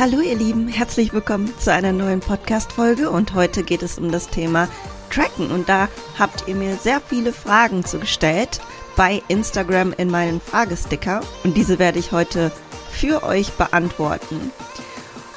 Hallo ihr Lieben, herzlich willkommen zu einer neuen Podcast-Folge und heute geht es um das Thema Tracken und da habt ihr mir sehr viele Fragen zugestellt bei Instagram in meinen Fragesticker und diese werde ich heute für euch beantworten.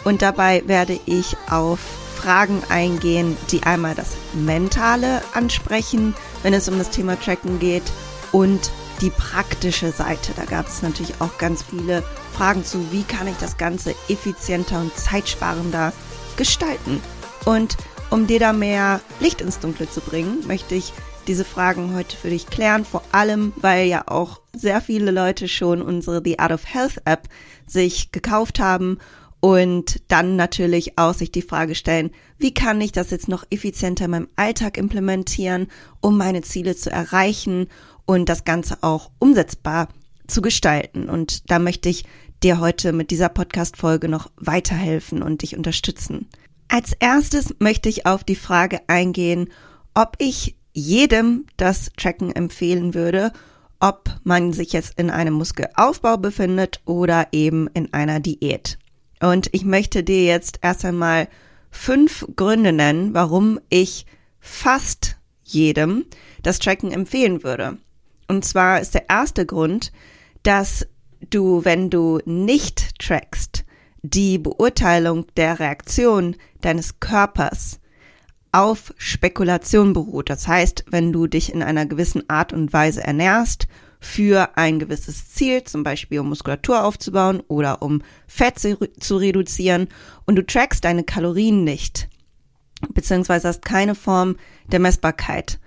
Und dabei werde ich auf Fragen eingehen, die einmal das Mentale ansprechen, wenn es um das Thema Tracken geht und die praktische Seite. Da gab es natürlich auch ganz viele Fragen zu, wie kann ich das Ganze effizienter und zeitsparender gestalten. Und um dir da mehr Licht ins Dunkle zu bringen, möchte ich diese Fragen heute für dich klären, vor allem weil ja auch sehr viele Leute schon unsere The Art of Health App sich gekauft haben und dann natürlich auch sich die Frage stellen, wie kann ich das jetzt noch effizienter in meinem Alltag implementieren, um meine Ziele zu erreichen und das Ganze auch umsetzbar zu gestalten. Und da möchte ich dir heute mit dieser Podcast-Folge noch weiterhelfen und dich unterstützen. Als erstes möchte ich auf die Frage eingehen, ob ich jedem das Tracken empfehlen würde, ob man sich jetzt in einem Muskelaufbau befindet oder eben in einer Diät. Und ich möchte dir jetzt erst einmal fünf Gründe nennen, warum ich fast jedem das Tracken empfehlen würde. Und zwar ist der erste Grund, dass du, wenn du nicht trackst, die Beurteilung der Reaktion deines Körpers auf Spekulation beruht. Das heißt, wenn du dich in einer gewissen Art und Weise ernährst für ein gewisses Ziel, zum Beispiel um Muskulatur aufzubauen oder um Fett zu reduzieren und du trackst deine Kalorien nicht, beziehungsweise hast keine Form der Messbarkeit,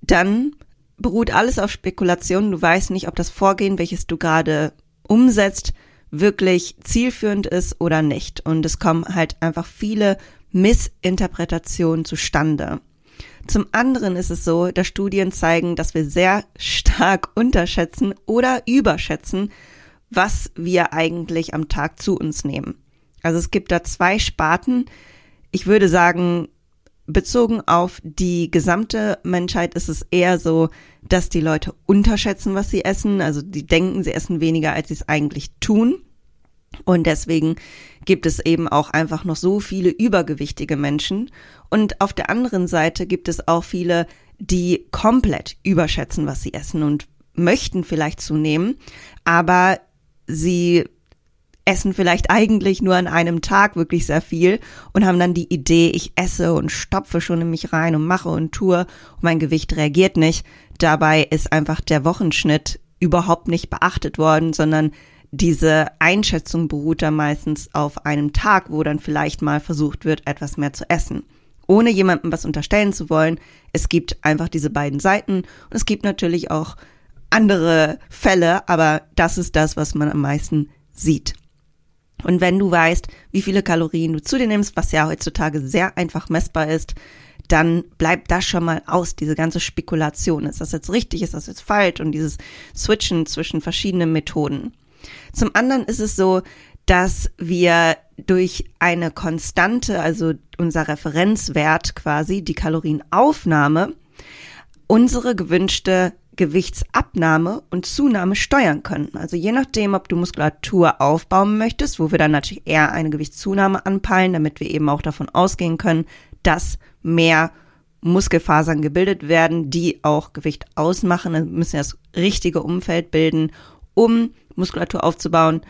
dann beruht alles auf Spekulation. Du weißt nicht, ob das Vorgehen, welches du gerade umsetzt, wirklich zielführend ist oder nicht. Und es kommen halt einfach viele Missinterpretationen zustande. Zum anderen ist es so, dass Studien zeigen, dass wir sehr stark unterschätzen oder überschätzen, was wir eigentlich am Tag zu uns nehmen. Also es gibt da zwei Sparten. Ich würde sagen, bezogen auf die gesamte Menschheit ist es eher so, dass die Leute unterschätzen, was sie essen. Also die denken, sie essen weniger, als sie es eigentlich tun. Und deswegen gibt es eben auch einfach noch so viele übergewichtige Menschen. Und auf der anderen Seite gibt es auch viele, die komplett überschätzen, was sie essen und möchten vielleicht zunehmen, aber sie essen vielleicht eigentlich nur an einem Tag wirklich sehr viel und haben dann die Idee, ich esse und stopfe schon in mich rein und mache und tue und mein Gewicht reagiert nicht. Dabei ist einfach der Wochenschnitt überhaupt nicht beachtet worden, sondern diese Einschätzung beruht da meistens auf einem Tag, wo dann vielleicht mal versucht wird, etwas mehr zu essen. Ohne jemandem was unterstellen zu wollen, es gibt einfach diese beiden Seiten und es gibt natürlich auch andere Fälle, aber das ist das, was man am meisten sieht. Und wenn du weißt, wie viele Kalorien du zu dir nimmst, was ja heutzutage sehr einfach messbar ist, dann bleibt das schon mal aus, diese ganze Spekulation. Ist das jetzt richtig, ist das jetzt falsch und dieses Switchen zwischen verschiedenen Methoden. Zum anderen ist es so, dass wir durch eine Konstante, also unser Referenzwert quasi, die Kalorienaufnahme, unsere gewünschte Gewichtsabnahme und Zunahme steuern können. Also je nachdem, ob du Muskulatur aufbauen möchtest, wo wir dann natürlich eher eine Gewichtszunahme anpeilen, damit wir eben auch davon ausgehen können, dass mehr Muskelfasern gebildet werden, die auch Gewicht ausmachen. Dann müssen das richtige Umfeld bilden, um Muskulatur aufzubauen.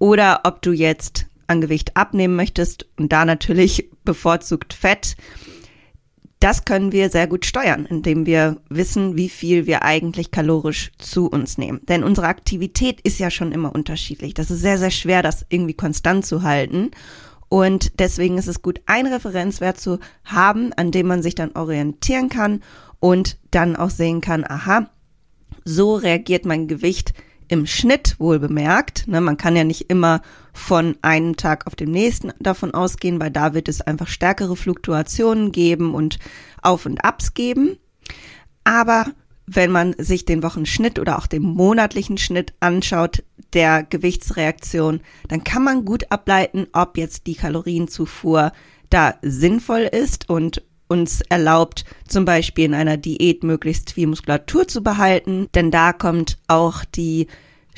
Oder ob du jetzt an Gewicht abnehmen möchtest und da natürlich bevorzugt Fett das können wir sehr gut steuern, indem wir wissen, wie viel wir eigentlich kalorisch zu uns nehmen. Denn unsere Aktivität ist ja schon immer unterschiedlich. Das ist sehr, sehr schwer, das irgendwie konstant zu halten. Und deswegen ist es gut, einen Referenzwert zu haben, an dem man sich dann orientieren kann und dann auch sehen kann, aha, so reagiert mein Gewicht im Schnitt wohl bemerkt. Ne, man kann ja nicht immer von einem Tag auf den nächsten davon ausgehen, weil da wird es einfach stärkere Fluktuationen geben und Auf und Abs geben. Aber wenn man sich den Wochenschnitt oder auch den monatlichen Schnitt anschaut der Gewichtsreaktion, dann kann man gut ableiten, ob jetzt die Kalorienzufuhr da sinnvoll ist und uns erlaubt, zum Beispiel in einer Diät möglichst viel Muskulatur zu behalten, denn da kommt auch die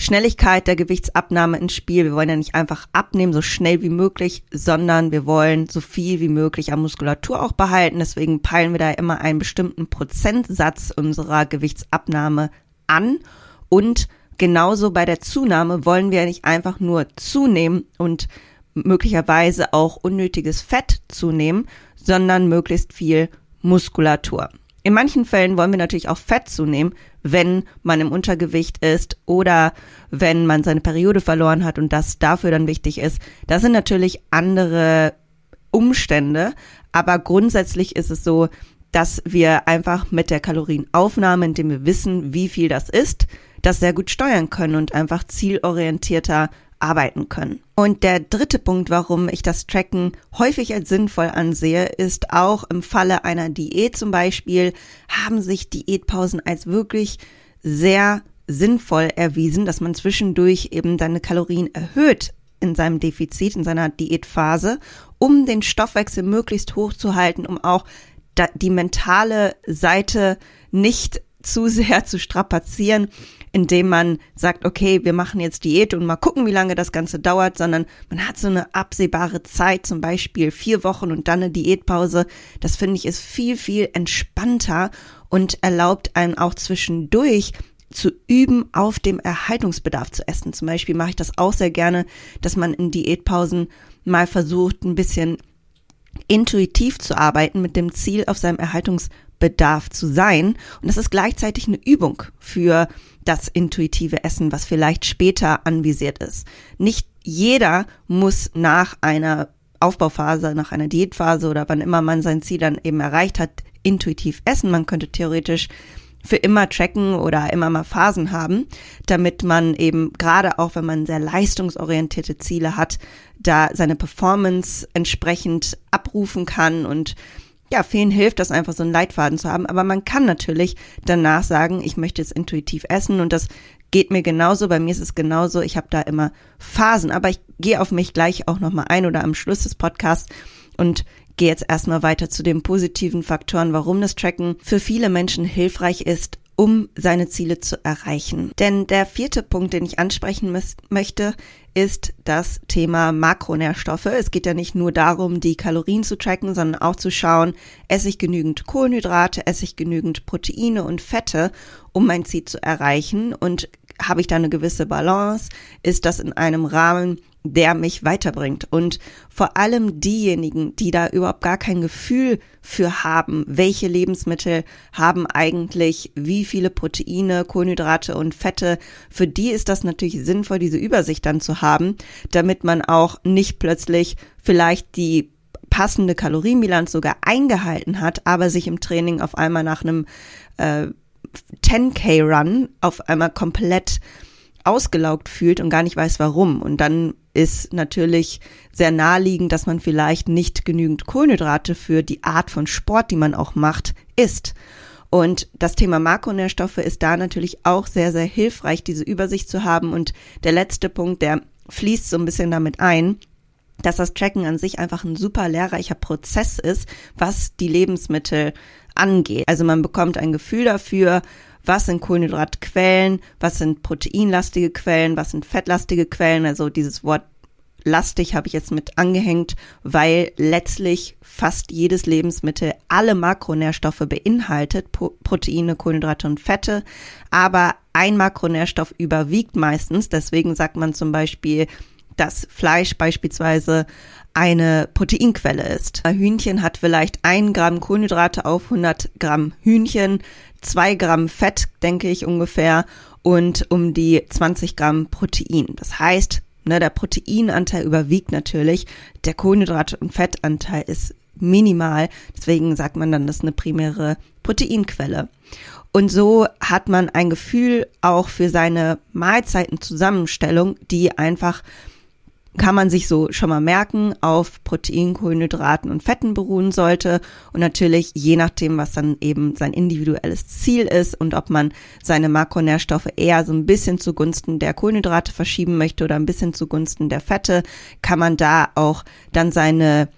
Schnelligkeit der Gewichtsabnahme ins Spiel. Wir wollen ja nicht einfach abnehmen, so schnell wie möglich, sondern wir wollen so viel wie möglich an Muskulatur auch behalten. Deswegen peilen wir da immer einen bestimmten Prozentsatz unserer Gewichtsabnahme an. Und genauso bei der Zunahme wollen wir nicht einfach nur zunehmen und möglicherweise auch unnötiges Fett zunehmen, sondern möglichst viel Muskulatur. In manchen Fällen wollen wir natürlich auch Fett zunehmen, wenn man im Untergewicht ist oder wenn man seine Periode verloren hat und das dafür dann wichtig ist. Das sind natürlich andere Umstände, aber grundsätzlich ist es so, dass wir einfach mit der Kalorienaufnahme, indem wir wissen, wie viel das ist, das sehr gut steuern können und einfach zielorientierter arbeiten können. Und der dritte Punkt, warum ich das Tracken häufig als sinnvoll ansehe, ist auch im Falle einer Diät zum Beispiel, haben sich Diätpausen als wirklich sehr sinnvoll erwiesen, dass man zwischendurch eben seine Kalorien erhöht in seinem Defizit, in seiner Diätphase, um den Stoffwechsel möglichst hoch zu halten, um auch die mentale Seite nicht zu sehr zu strapazieren, indem man sagt, okay, wir machen jetzt Diät und mal gucken, wie lange das Ganze dauert, sondern man hat so eine absehbare Zeit, zum Beispiel vier Wochen und dann eine Diätpause. Das finde ich ist viel, viel entspannter und erlaubt einem auch zwischendurch zu üben, auf dem Erhaltungsbedarf zu essen. Zum Beispiel mache ich das auch sehr gerne, dass man in Diätpausen mal versucht, ein bisschen intuitiv zu arbeiten mit dem Ziel, auf seinem Erhaltungsbedarf zu sein. Und das ist gleichzeitig eine Übung für das intuitive Essen, was vielleicht später anvisiert ist. Nicht jeder muss nach einer Aufbauphase, nach einer Diätphase oder wann immer man sein Ziel dann eben erreicht hat, intuitiv essen. Man könnte theoretisch für immer tracken oder immer mal Phasen haben, damit man eben gerade auch, wenn man sehr leistungsorientierte Ziele hat, da seine Performance entsprechend abrufen kann und ja, vielen hilft das einfach so einen Leitfaden zu haben, aber man kann natürlich danach sagen, ich möchte jetzt intuitiv essen und das geht mir genauso, bei mir ist es genauso, ich habe da immer Phasen, aber ich gehe auf mich gleich auch nochmal ein oder am Schluss des Podcasts und gehe jetzt erstmal weiter zu den positiven Faktoren, warum das Tracken für viele Menschen hilfreich ist um seine Ziele zu erreichen. Denn der vierte Punkt, den ich ansprechen möchte, ist das Thema Makronährstoffe. Es geht ja nicht nur darum, die Kalorien zu tracken, sondern auch zu schauen, esse ich genügend Kohlenhydrate, esse ich genügend Proteine und Fette, um mein Ziel zu erreichen und habe ich da eine gewisse Balance? Ist das in einem Rahmen, der mich weiterbringt. Und vor allem diejenigen, die da überhaupt gar kein Gefühl für haben, welche Lebensmittel haben eigentlich wie viele Proteine, Kohlenhydrate und Fette, für die ist das natürlich sinnvoll, diese Übersicht dann zu haben, damit man auch nicht plötzlich vielleicht die passende Kalorienbilanz sogar eingehalten hat, aber sich im Training auf einmal nach einem äh, 10k Run auf einmal komplett ausgelaugt fühlt und gar nicht weiß warum. Und dann ist natürlich sehr naheliegend, dass man vielleicht nicht genügend Kohlenhydrate für die Art von Sport, die man auch macht, isst. Und das Thema Makronährstoffe ist da natürlich auch sehr, sehr hilfreich, diese Übersicht zu haben. Und der letzte Punkt, der fließt so ein bisschen damit ein, dass das Tracken an sich einfach ein super lehrreicher Prozess ist, was die Lebensmittel angeht. Also man bekommt ein Gefühl dafür, was sind Kohlenhydratquellen, was sind proteinlastige Quellen, was sind fettlastige Quellen. Also dieses Wort lastig habe ich jetzt mit angehängt, weil letztlich fast jedes Lebensmittel alle Makronährstoffe beinhaltet, Proteine, Kohlenhydrate und Fette, aber ein Makronährstoff überwiegt meistens. Deswegen sagt man zum Beispiel, dass Fleisch beispielsweise eine Proteinquelle ist. Ein Hühnchen hat vielleicht ein Gramm Kohlenhydrate auf 100 Gramm Hühnchen, zwei Gramm Fett, denke ich ungefähr, und um die 20 Gramm Protein. Das heißt, ne, der Proteinanteil überwiegt natürlich, der Kohlenhydrate- und Fettanteil ist minimal. Deswegen sagt man dann, das ist eine primäre Proteinquelle. Und so hat man ein Gefühl auch für seine Mahlzeitenzusammenstellung, die einfach kann man sich so schon mal merken, auf Protein, Kohlenhydraten und Fetten beruhen sollte. Und natürlich, je nachdem, was dann eben sein individuelles Ziel ist und ob man seine Makronährstoffe eher so ein bisschen zugunsten der Kohlenhydrate verschieben möchte oder ein bisschen zugunsten der Fette, kann man da auch dann seine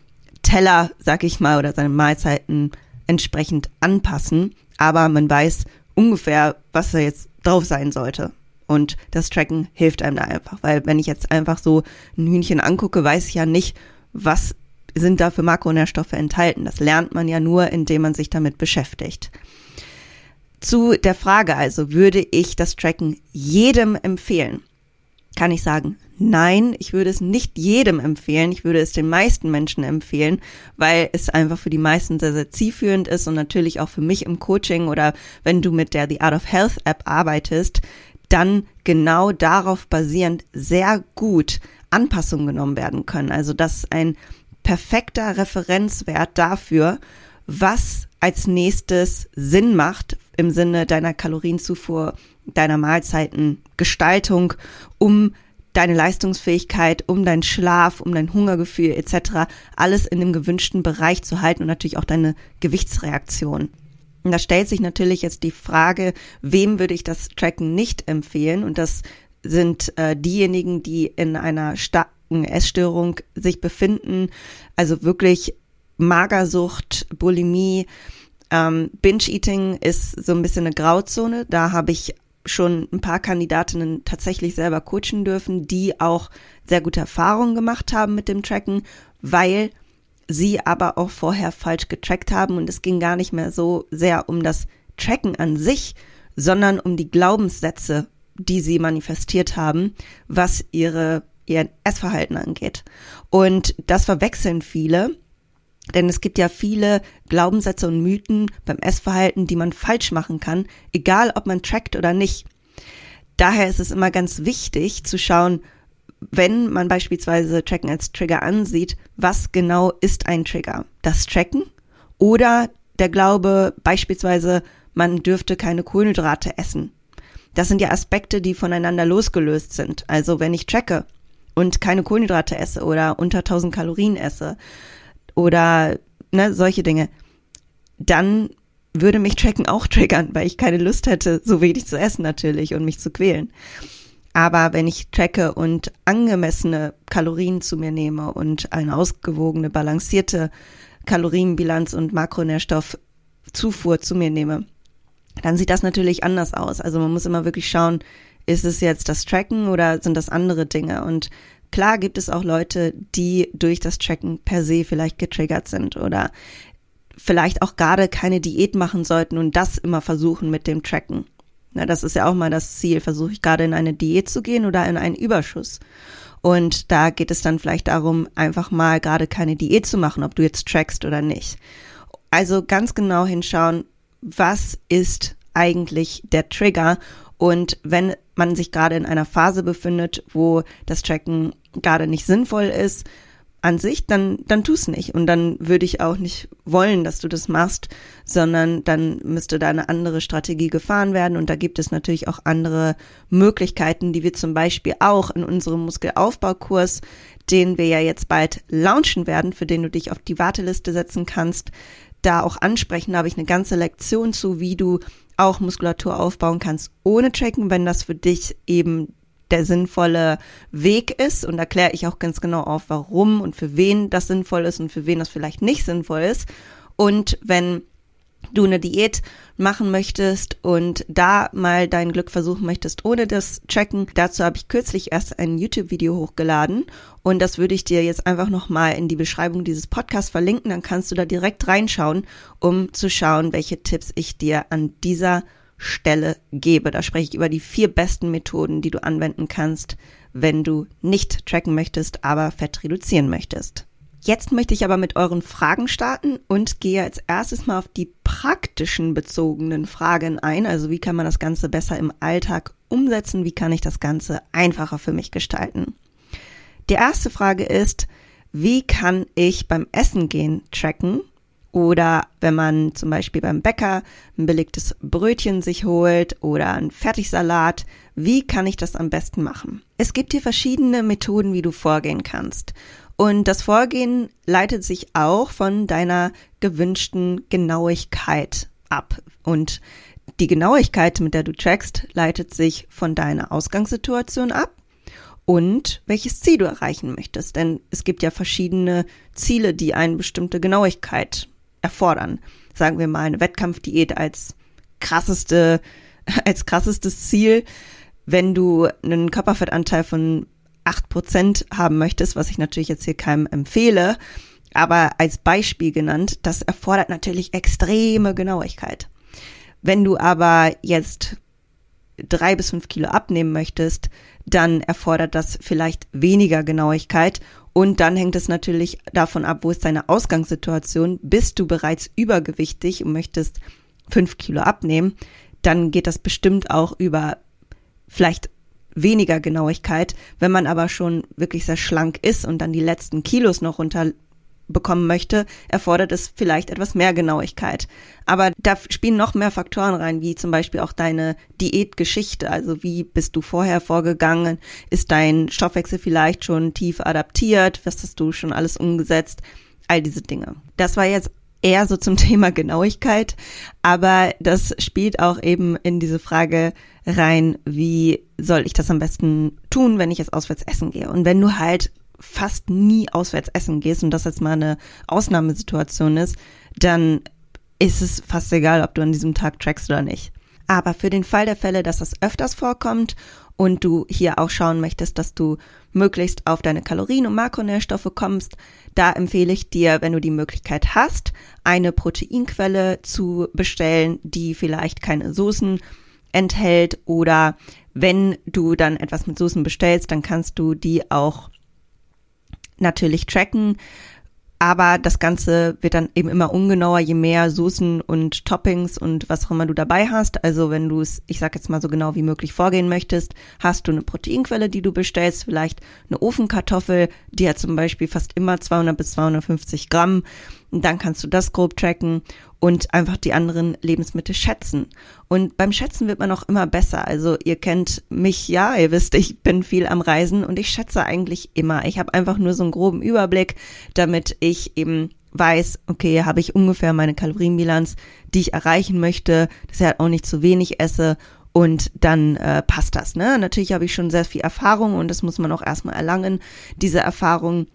Teller, sag ich mal, oder seine Mahlzeiten entsprechend anpassen. Aber man weiß ungefähr, was da jetzt drauf sein sollte. Und das Tracken hilft einem da einfach, weil wenn ich jetzt einfach so ein Hühnchen angucke, weiß ich ja nicht, was sind da für Makronährstoffe enthalten. Das lernt man ja nur, indem man sich damit beschäftigt. Zu der Frage also, würde ich das Tracken jedem empfehlen? Kann ich sagen, nein, ich würde es nicht jedem empfehlen. Ich würde es den meisten Menschen empfehlen, weil es einfach für die meisten sehr, sehr zielführend ist und natürlich auch für mich im Coaching oder wenn du mit der The Art of Health App arbeitest, dann genau darauf basierend sehr gut Anpassungen genommen werden können. Also das ist ein perfekter Referenzwert dafür, was als nächstes Sinn macht im Sinne deiner Kalorienzufuhr, deiner Mahlzeitengestaltung, um deine Leistungsfähigkeit, um deinen Schlaf, um dein Hungergefühl etc. alles in dem gewünschten Bereich zu halten und natürlich auch deine Gewichtsreaktion. Und da stellt sich natürlich jetzt die Frage, wem würde ich das Tracken nicht empfehlen? Und das sind äh, diejenigen, die in einer starken Essstörung sich befinden, also wirklich Magersucht, Bulimie, ähm, Binge-Eating ist so ein bisschen eine Grauzone. Da habe ich schon ein paar Kandidatinnen tatsächlich selber coachen dürfen, die auch sehr gute Erfahrungen gemacht haben mit dem Tracken, weil sie aber auch vorher falsch getrackt haben und es ging gar nicht mehr so sehr um das Tracken an sich, sondern um die Glaubenssätze, die sie manifestiert haben, was ihre ihr Essverhalten angeht. Und das verwechseln viele, denn es gibt ja viele Glaubenssätze und Mythen beim Essverhalten, die man falsch machen kann, egal ob man trackt oder nicht. Daher ist es immer ganz wichtig zu schauen, wenn man beispielsweise Tracken als Trigger ansieht, was genau ist ein Trigger? Das Tracken oder der Glaube beispielsweise, man dürfte keine Kohlenhydrate essen. Das sind ja Aspekte, die voneinander losgelöst sind. Also wenn ich tracke und keine Kohlenhydrate esse oder unter 1000 Kalorien esse oder ne, solche Dinge, dann würde mich Tracken auch triggern, weil ich keine Lust hätte, so wenig zu essen natürlich und mich zu quälen. Aber wenn ich tracke und angemessene Kalorien zu mir nehme und eine ausgewogene, balancierte Kalorienbilanz und Makronährstoffzufuhr zu mir nehme, dann sieht das natürlich anders aus. Also man muss immer wirklich schauen, ist es jetzt das Tracken oder sind das andere Dinge? Und klar gibt es auch Leute, die durch das Tracken per se vielleicht getriggert sind oder vielleicht auch gerade keine Diät machen sollten und das immer versuchen mit dem Tracken. Na, das ist ja auch mal das Ziel. Versuche ich gerade in eine Diät zu gehen oder in einen Überschuss? Und da geht es dann vielleicht darum, einfach mal gerade keine Diät zu machen, ob du jetzt trackst oder nicht. Also ganz genau hinschauen, was ist eigentlich der Trigger? Und wenn man sich gerade in einer Phase befindet, wo das Tracken gerade nicht sinnvoll ist, an sich, dann, dann tu's nicht. Und dann würde ich auch nicht wollen, dass du das machst, sondern dann müsste da eine andere Strategie gefahren werden. Und da gibt es natürlich auch andere Möglichkeiten, die wir zum Beispiel auch in unserem Muskelaufbaukurs, den wir ja jetzt bald launchen werden, für den du dich auf die Warteliste setzen kannst, da auch ansprechen. Da habe ich eine ganze Lektion zu, wie du auch Muskulatur aufbauen kannst ohne Tracken, wenn das für dich eben der sinnvolle Weg ist. Und erkläre ich auch ganz genau auf, warum und für wen das sinnvoll ist und für wen das vielleicht nicht sinnvoll ist. Und wenn du eine Diät machen möchtest und da mal dein Glück versuchen möchtest ohne das Tracken, dazu habe ich kürzlich erst ein YouTube-Video hochgeladen. Und das würde ich dir jetzt einfach nochmal in die Beschreibung dieses Podcasts verlinken, dann kannst du da direkt reinschauen, um zu schauen, welche Tipps ich dir an dieser Stelle gebe. Da spreche ich über die vier besten Methoden, die du anwenden kannst, wenn du nicht tracken möchtest, aber Fett reduzieren möchtest. Jetzt möchte ich aber mit euren Fragen starten und gehe als erstes mal auf die praktischen bezogenen Fragen ein. Also wie kann man das Ganze besser im Alltag umsetzen? Wie kann ich das Ganze einfacher für mich gestalten? Die erste Frage ist, wie kann ich beim Essen gehen tracken? Oder wenn man zum Beispiel beim Bäcker ein belegtes Brötchen sich holt oder ein Fertigsalat, wie kann ich das am besten machen? Es gibt hier verschiedene Methoden, wie du vorgehen kannst. Und das Vorgehen leitet sich auch von deiner gewünschten Genauigkeit ab. Und die Genauigkeit, mit der du trackst, leitet sich von deiner Ausgangssituation ab und welches Ziel du erreichen möchtest. Denn es gibt ja verschiedene Ziele, die eine bestimmte Genauigkeit erfordern. Sagen wir mal eine Wettkampfdiät als krasseste, als krassestes Ziel. Wenn du einen Körperfettanteil von acht Prozent haben möchtest, was ich natürlich jetzt hier keinem empfehle, aber als Beispiel genannt, das erfordert natürlich extreme Genauigkeit. Wenn du aber jetzt drei bis fünf Kilo abnehmen möchtest, dann erfordert das vielleicht weniger Genauigkeit und dann hängt es natürlich davon ab, wo ist deine Ausgangssituation. Bist du bereits übergewichtig und möchtest fünf Kilo abnehmen, dann geht das bestimmt auch über vielleicht weniger Genauigkeit. Wenn man aber schon wirklich sehr schlank ist und dann die letzten Kilos noch runter bekommen möchte, erfordert es vielleicht etwas mehr Genauigkeit. Aber da spielen noch mehr Faktoren rein, wie zum Beispiel auch deine Diätgeschichte. Also wie bist du vorher vorgegangen? Ist dein Stoffwechsel vielleicht schon tief adaptiert? Was hast du schon alles umgesetzt? All diese Dinge. Das war jetzt eher so zum Thema Genauigkeit, aber das spielt auch eben in diese Frage rein, wie soll ich das am besten tun, wenn ich jetzt auswärts essen gehe? Und wenn du halt fast nie auswärts essen gehst und das jetzt mal eine Ausnahmesituation ist, dann ist es fast egal, ob du an diesem Tag trackst oder nicht. Aber für den Fall der Fälle, dass das öfters vorkommt und du hier auch schauen möchtest, dass du möglichst auf deine Kalorien und Makronährstoffe kommst, da empfehle ich dir, wenn du die Möglichkeit hast, eine Proteinquelle zu bestellen, die vielleicht keine Soßen enthält oder wenn du dann etwas mit Soßen bestellst, dann kannst du die auch natürlich tracken. Aber das Ganze wird dann eben immer ungenauer, je mehr Soßen und Toppings und was auch immer du dabei hast. Also wenn du es, ich sag jetzt mal so genau wie möglich vorgehen möchtest, hast du eine Proteinquelle, die du bestellst, vielleicht eine Ofenkartoffel, die hat zum Beispiel fast immer 200 bis 250 Gramm. Und dann kannst du das grob tracken und einfach die anderen Lebensmittel schätzen. Und beim Schätzen wird man auch immer besser. Also ihr kennt mich ja, ihr wisst, ich bin viel am Reisen und ich schätze eigentlich immer. Ich habe einfach nur so einen groben Überblick, damit ich eben weiß, okay, habe ich ungefähr meine Kalorienbilanz, die ich erreichen möchte, dass ich halt auch nicht zu wenig esse und dann äh, passt das. Ne? Natürlich habe ich schon sehr viel Erfahrung und das muss man auch erstmal erlangen, diese Erfahrung.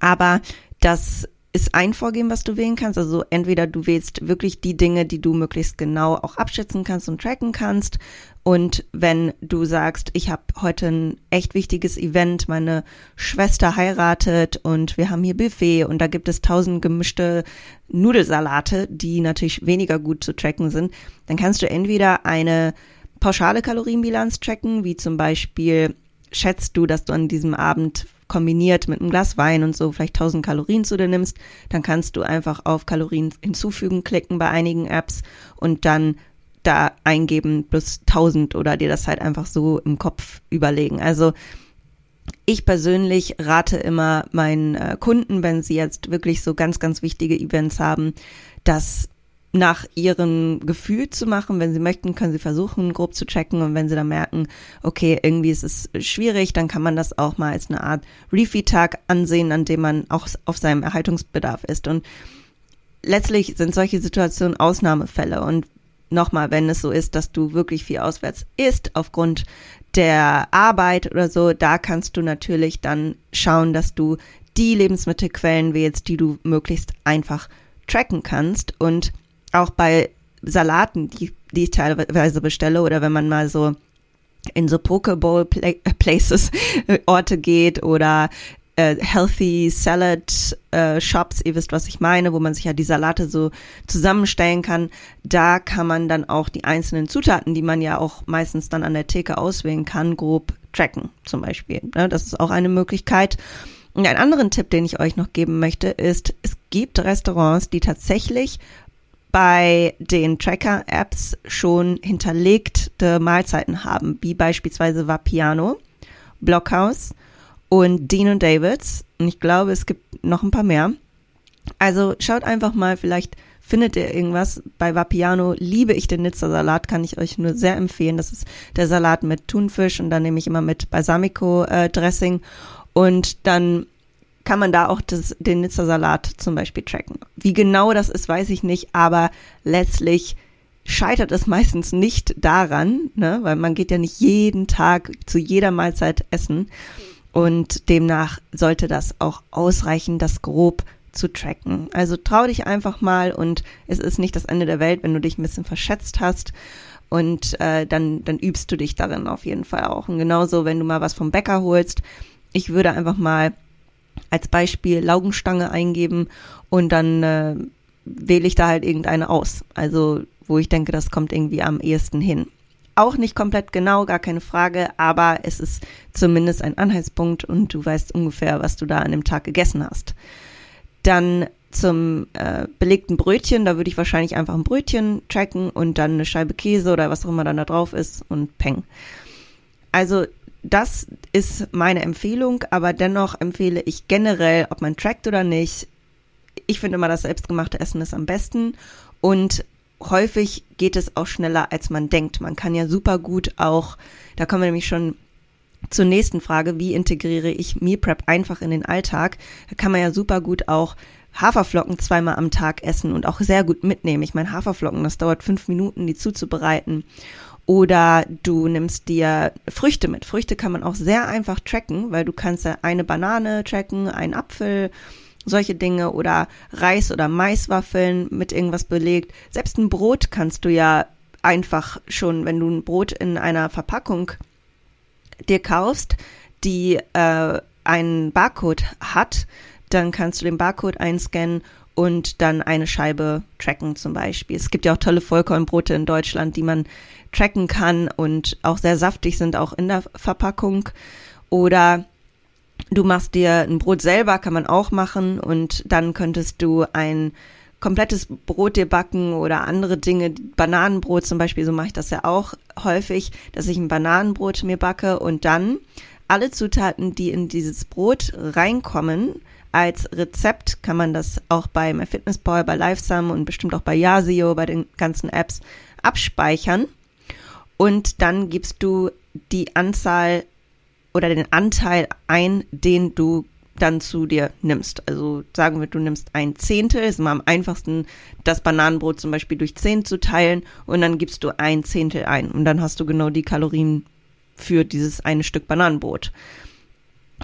Aber das ist ein Vorgehen, was du wählen kannst. Also entweder du wählst wirklich die Dinge, die du möglichst genau auch abschätzen kannst und tracken kannst. Und wenn du sagst, ich habe heute ein echt wichtiges Event, meine Schwester heiratet und wir haben hier Buffet und da gibt es tausend gemischte Nudelsalate, die natürlich weniger gut zu tracken sind, dann kannst du entweder eine pauschale Kalorienbilanz tracken, wie zum Beispiel schätzt du, dass du an diesem Abend kombiniert mit einem Glas Wein und so vielleicht 1000 Kalorien zu dir nimmst, dann kannst du einfach auf Kalorien hinzufügen klicken bei einigen Apps und dann da eingeben plus 1000 oder dir das halt einfach so im Kopf überlegen. Also ich persönlich rate immer meinen äh, Kunden, wenn sie jetzt wirklich so ganz, ganz wichtige Events haben, dass nach ihrem Gefühl zu machen. Wenn sie möchten, können sie versuchen, grob zu checken. Und wenn sie dann merken, okay, irgendwie ist es schwierig, dann kann man das auch mal als eine Art Refeed-Tag ansehen, an dem man auch auf seinem Erhaltungsbedarf ist. Und letztlich sind solche Situationen Ausnahmefälle. Und nochmal, wenn es so ist, dass du wirklich viel auswärts isst aufgrund der Arbeit oder so, da kannst du natürlich dann schauen, dass du die Lebensmittelquellen wählst, die du möglichst einfach tracken kannst und auch bei Salaten, die, die ich teilweise bestelle oder wenn man mal so in so Pokeball-Places, äh, Orte geht oder äh, Healthy Salad äh, Shops, ihr wisst, was ich meine, wo man sich ja die Salate so zusammenstellen kann. Da kann man dann auch die einzelnen Zutaten, die man ja auch meistens dann an der Theke auswählen kann, grob tracken zum Beispiel. Ne? Das ist auch eine Möglichkeit. Und einen anderen Tipp, den ich euch noch geben möchte, ist, es gibt Restaurants, die tatsächlich bei den Tracker-Apps schon hinterlegte Mahlzeiten haben, wie beispielsweise Vapiano, Blockhaus und Dean und Davids. Und ich glaube, es gibt noch ein paar mehr. Also schaut einfach mal, vielleicht findet ihr irgendwas. Bei Vapiano liebe ich den Nizza Salat, kann ich euch nur sehr empfehlen. Das ist der Salat mit Thunfisch und dann nehme ich immer mit Balsamico äh, Dressing und dann kann man da auch das, den Nizza Salat zum Beispiel tracken. Wie genau das ist, weiß ich nicht, aber letztlich scheitert es meistens nicht daran, ne, weil man geht ja nicht jeden Tag zu jeder Mahlzeit essen und demnach sollte das auch ausreichen, das grob zu tracken. Also trau dich einfach mal und es ist nicht das Ende der Welt, wenn du dich ein bisschen verschätzt hast. Und äh, dann, dann übst du dich darin auf jeden Fall auch. Und genauso, wenn du mal was vom Bäcker holst, ich würde einfach mal als Beispiel Laugenstange eingeben und dann äh, wähle ich da halt irgendeine aus. Also wo ich denke, das kommt irgendwie am ehesten hin. Auch nicht komplett genau, gar keine Frage, aber es ist zumindest ein Anhaltspunkt und du weißt ungefähr, was du da an dem Tag gegessen hast. Dann zum äh, belegten Brötchen, da würde ich wahrscheinlich einfach ein Brötchen tracken und dann eine Scheibe Käse oder was auch immer dann da drauf ist und peng. Also das ist meine Empfehlung, aber dennoch empfehle ich generell, ob man trackt oder nicht. Ich finde immer, das selbstgemachte Essen ist am besten und häufig geht es auch schneller, als man denkt. Man kann ja super gut auch, da kommen wir nämlich schon zur nächsten Frage, wie integriere ich Meal Prep einfach in den Alltag? Da kann man ja super gut auch Haferflocken zweimal am Tag essen und auch sehr gut mitnehmen. Ich meine, Haferflocken, das dauert fünf Minuten, die zuzubereiten. Oder du nimmst dir Früchte mit. Früchte kann man auch sehr einfach tracken, weil du kannst ja eine Banane tracken, einen Apfel, solche Dinge oder Reis oder Maiswaffeln mit irgendwas belegt. Selbst ein Brot kannst du ja einfach schon, wenn du ein Brot in einer Verpackung dir kaufst, die äh, einen Barcode hat, dann kannst du den Barcode einscannen und dann eine Scheibe tracken zum Beispiel. Es gibt ja auch tolle Vollkornbrote in Deutschland, die man tracken kann und auch sehr saftig sind, auch in der Verpackung. Oder du machst dir ein Brot selber, kann man auch machen und dann könntest du ein komplettes Brot dir backen oder andere Dinge, Bananenbrot zum Beispiel, so mache ich das ja auch häufig, dass ich ein Bananenbrot mir backe und dann alle Zutaten, die in dieses Brot reinkommen, als Rezept kann man das auch bei MyFitnessPal, bei Lifesum und bestimmt auch bei Yasio, bei den ganzen Apps abspeichern. Und dann gibst du die Anzahl oder den Anteil ein, den du dann zu dir nimmst. Also sagen wir, du nimmst ein Zehntel, ist immer am einfachsten, das Bananenbrot zum Beispiel durch zehn zu teilen und dann gibst du ein Zehntel ein und dann hast du genau die Kalorien für dieses eine Stück Bananenbrot.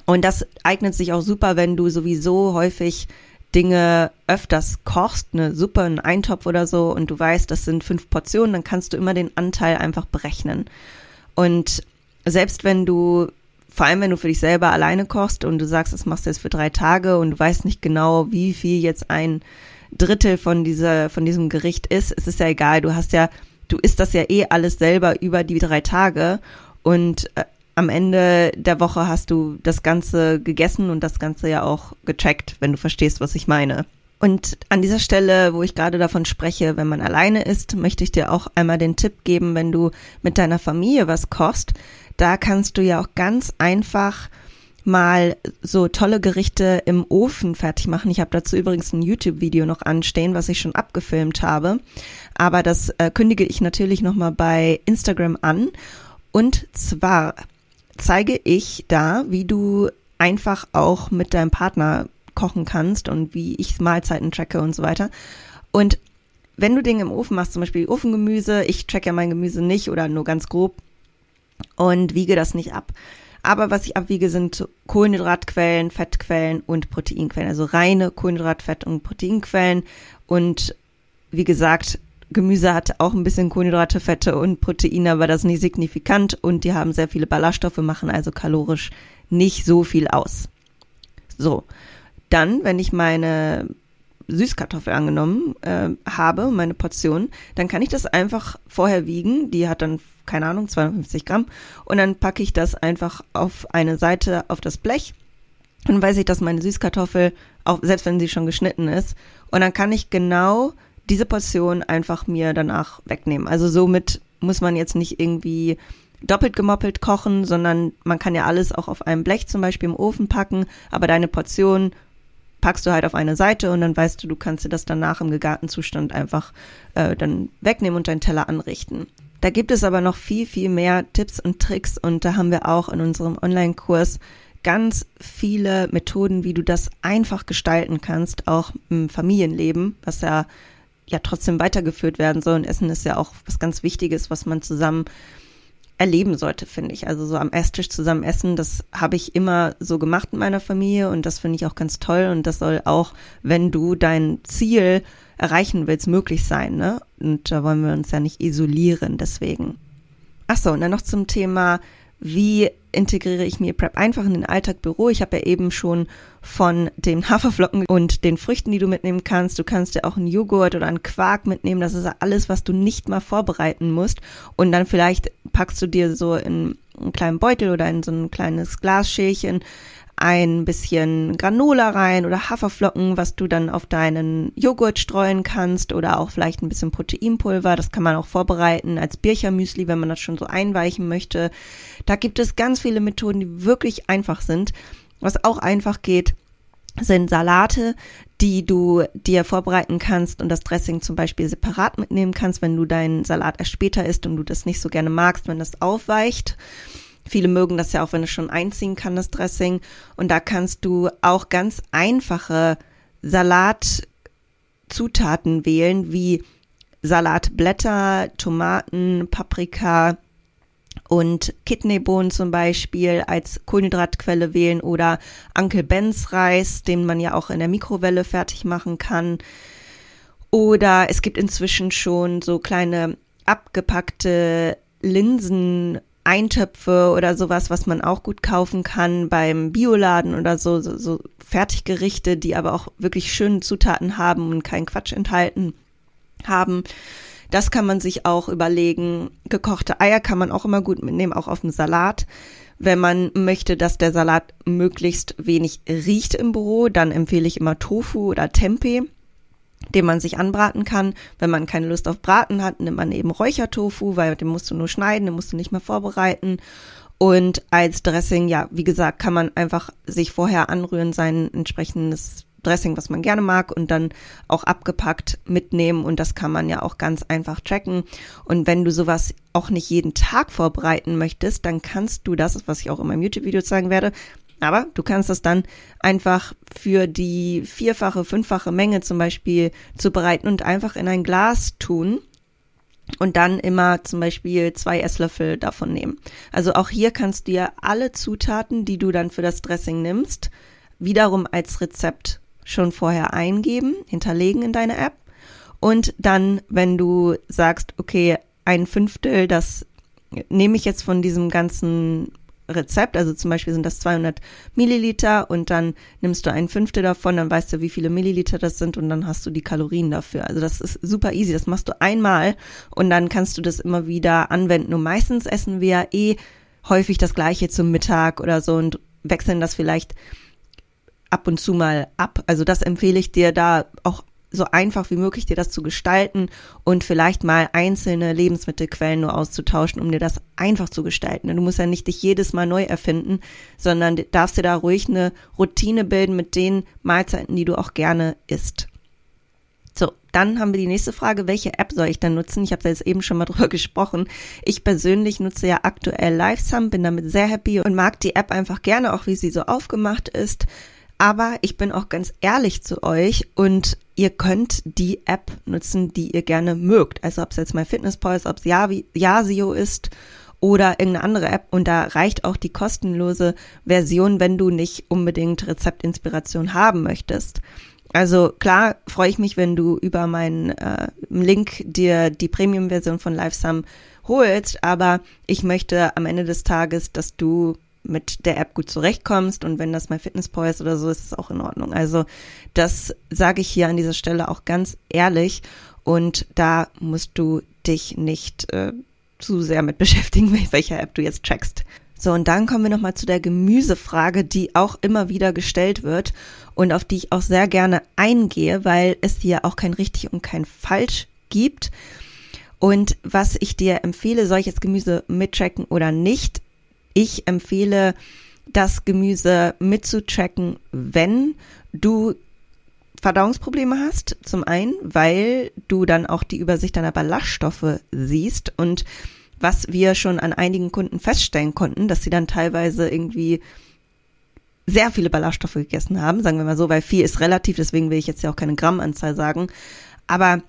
Und das eignet sich auch super, wenn du sowieso häufig Dinge öfters kochst, eine Suppe, einen Eintopf oder so und du weißt, das sind fünf Portionen, dann kannst du immer den Anteil einfach berechnen. Und selbst wenn du vor allem wenn du für dich selber alleine kochst und du sagst, das machst du jetzt für drei Tage und du weißt nicht genau, wie viel jetzt ein Drittel von dieser, von diesem Gericht ist, es ist ja egal. Du hast ja, du isst das ja eh alles selber über die drei Tage und äh, am Ende der Woche hast du das Ganze gegessen und das Ganze ja auch gecheckt, wenn du verstehst, was ich meine. Und an dieser Stelle, wo ich gerade davon spreche, wenn man alleine ist, möchte ich dir auch einmal den Tipp geben, wenn du mit deiner Familie was kochst, da kannst du ja auch ganz einfach mal so tolle Gerichte im Ofen fertig machen. Ich habe dazu übrigens ein YouTube-Video noch anstehen, was ich schon abgefilmt habe. Aber das äh, kündige ich natürlich nochmal bei Instagram an. Und zwar zeige ich da, wie du einfach auch mit deinem Partner kochen kannst und wie ich Mahlzeiten tracke und so weiter. Und wenn du Dinge im Ofen machst, zum Beispiel Ofengemüse, ich tracke ja mein Gemüse nicht oder nur ganz grob, und wiege das nicht ab. Aber was ich abwiege, sind Kohlenhydratquellen, Fettquellen und Proteinquellen. Also reine Kohlenhydrat, Fett und Proteinquellen. Und wie gesagt, Gemüse hat auch ein bisschen Kohlenhydrate, Fette und Proteine, aber das nicht signifikant und die haben sehr viele Ballaststoffe, machen also kalorisch nicht so viel aus. So, dann, wenn ich meine Süßkartoffel angenommen äh, habe, meine Portion, dann kann ich das einfach vorher wiegen. Die hat dann, keine Ahnung, 250 Gramm. Und dann packe ich das einfach auf eine Seite auf das Blech. Dann weiß ich, dass meine Süßkartoffel, auch selbst wenn sie schon geschnitten ist, und dann kann ich genau diese Portion einfach mir danach wegnehmen. Also somit muss man jetzt nicht irgendwie doppelt gemoppelt kochen, sondern man kann ja alles auch auf einem Blech zum Beispiel im Ofen packen, aber deine Portion packst du halt auf eine Seite und dann weißt du, du kannst dir das danach im gegarten Zustand einfach äh, dann wegnehmen und deinen Teller anrichten. Da gibt es aber noch viel, viel mehr Tipps und Tricks und da haben wir auch in unserem Online-Kurs ganz viele Methoden, wie du das einfach gestalten kannst, auch im Familienleben, was ja ja trotzdem weitergeführt werden soll. Und Essen ist ja auch was ganz Wichtiges, was man zusammen erleben sollte, finde ich. Also so am Esstisch zusammen essen, das habe ich immer so gemacht in meiner Familie und das finde ich auch ganz toll. Und das soll auch, wenn du dein Ziel erreichen willst, möglich sein. Ne? Und da wollen wir uns ja nicht isolieren, deswegen. Ach so, und dann noch zum Thema wie integriere ich Meal Prep einfach in den Alltag Büro. Ich habe ja eben schon von den Haferflocken und den Früchten, die du mitnehmen kannst. Du kannst ja auch einen Joghurt oder einen Quark mitnehmen. Das ist alles, was du nicht mal vorbereiten musst. Und dann vielleicht packst du dir so in einen kleinen Beutel oder in so ein kleines Glasschälchen ein bisschen Granola rein oder Haferflocken, was du dann auf deinen Joghurt streuen kannst oder auch vielleicht ein bisschen Proteinpulver. Das kann man auch vorbereiten als Birchermüsli, wenn man das schon so einweichen möchte. Da gibt es ganz viele Methoden, die wirklich einfach sind. Was auch einfach geht, sind Salate, die du dir vorbereiten kannst und das Dressing zum Beispiel separat mitnehmen kannst, wenn du deinen Salat erst später isst und du das nicht so gerne magst, wenn das aufweicht. Viele mögen das ja auch, wenn es schon einziehen kann, das Dressing. Und da kannst du auch ganz einfache Salatzutaten wählen, wie Salatblätter, Tomaten, Paprika und Kidneybohnen zum Beispiel als Kohlenhydratquelle wählen oder Uncle Ben's Reis, den man ja auch in der Mikrowelle fertig machen kann. Oder es gibt inzwischen schon so kleine abgepackte Linsen Eintöpfe oder sowas, was man auch gut kaufen kann beim Bioladen oder so, so, so Fertiggerichte, die aber auch wirklich schöne Zutaten haben und keinen Quatsch enthalten haben. Das kann man sich auch überlegen. Gekochte Eier kann man auch immer gut mitnehmen, auch auf dem Salat. Wenn man möchte, dass der Salat möglichst wenig riecht im Büro, dann empfehle ich immer Tofu oder Tempeh den man sich anbraten kann. Wenn man keine Lust auf Braten hat, nimmt man eben Räuchertofu, weil den musst du nur schneiden, den musst du nicht mehr vorbereiten. Und als Dressing, ja, wie gesagt, kann man einfach sich vorher anrühren, sein entsprechendes Dressing, was man gerne mag und dann auch abgepackt mitnehmen und das kann man ja auch ganz einfach tracken. Und wenn du sowas auch nicht jeden Tag vorbereiten möchtest, dann kannst du das, was ich auch in meinem YouTube-Video zeigen werde, aber du kannst das dann einfach für die vierfache, fünffache Menge zum Beispiel zubereiten und einfach in ein Glas tun und dann immer zum Beispiel zwei Esslöffel davon nehmen. Also auch hier kannst du ja alle Zutaten, die du dann für das Dressing nimmst, wiederum als Rezept schon vorher eingeben, hinterlegen in deine App. Und dann, wenn du sagst, okay, ein Fünftel, das nehme ich jetzt von diesem ganzen Rezept, also zum Beispiel sind das 200 Milliliter und dann nimmst du ein Fünftel davon, dann weißt du, wie viele Milliliter das sind und dann hast du die Kalorien dafür. Also das ist super easy, das machst du einmal und dann kannst du das immer wieder anwenden. Und meistens essen wir ja eh häufig das gleiche zum Mittag oder so und wechseln das vielleicht ab und zu mal ab. Also das empfehle ich dir da auch so einfach wie möglich dir das zu gestalten und vielleicht mal einzelne Lebensmittelquellen nur auszutauschen, um dir das einfach zu gestalten. Du musst ja nicht dich jedes Mal neu erfinden, sondern darfst dir da ruhig eine Routine bilden mit den Mahlzeiten, die du auch gerne isst. So, dann haben wir die nächste Frage, welche App soll ich dann nutzen? Ich habe da jetzt eben schon mal drüber gesprochen. Ich persönlich nutze ja aktuell LiveSum, bin damit sehr happy und mag die App einfach gerne, auch wie sie so aufgemacht ist. Aber ich bin auch ganz ehrlich zu euch und ihr könnt die App nutzen, die ihr gerne mögt. Also ob es jetzt mal MyFitnessPal ist, ob es Yasio ist oder irgendeine andere App. Und da reicht auch die kostenlose Version, wenn du nicht unbedingt Rezeptinspiration haben möchtest. Also klar freue ich mich, wenn du über meinen äh, Link dir die Premium-Version von LiveSum holst, aber ich möchte am Ende des Tages, dass du mit der App gut zurechtkommst und wenn das mein Fitnesspal ist oder so, ist es auch in Ordnung. Also das sage ich hier an dieser Stelle auch ganz ehrlich und da musst du dich nicht äh, zu sehr mit beschäftigen, mit welcher App du jetzt checkst. So, und dann kommen wir nochmal zu der Gemüsefrage, die auch immer wieder gestellt wird und auf die ich auch sehr gerne eingehe, weil es hier auch kein richtig und kein falsch gibt. Und was ich dir empfehle, jetzt Gemüse mittracken oder nicht? Ich empfehle, das Gemüse mitzutracken, wenn du Verdauungsprobleme hast. Zum einen, weil du dann auch die Übersicht deiner Ballaststoffe siehst und was wir schon an einigen Kunden feststellen konnten, dass sie dann teilweise irgendwie sehr viele Ballaststoffe gegessen haben, sagen wir mal so, weil viel ist relativ, deswegen will ich jetzt ja auch keine Grammanzahl sagen. Aber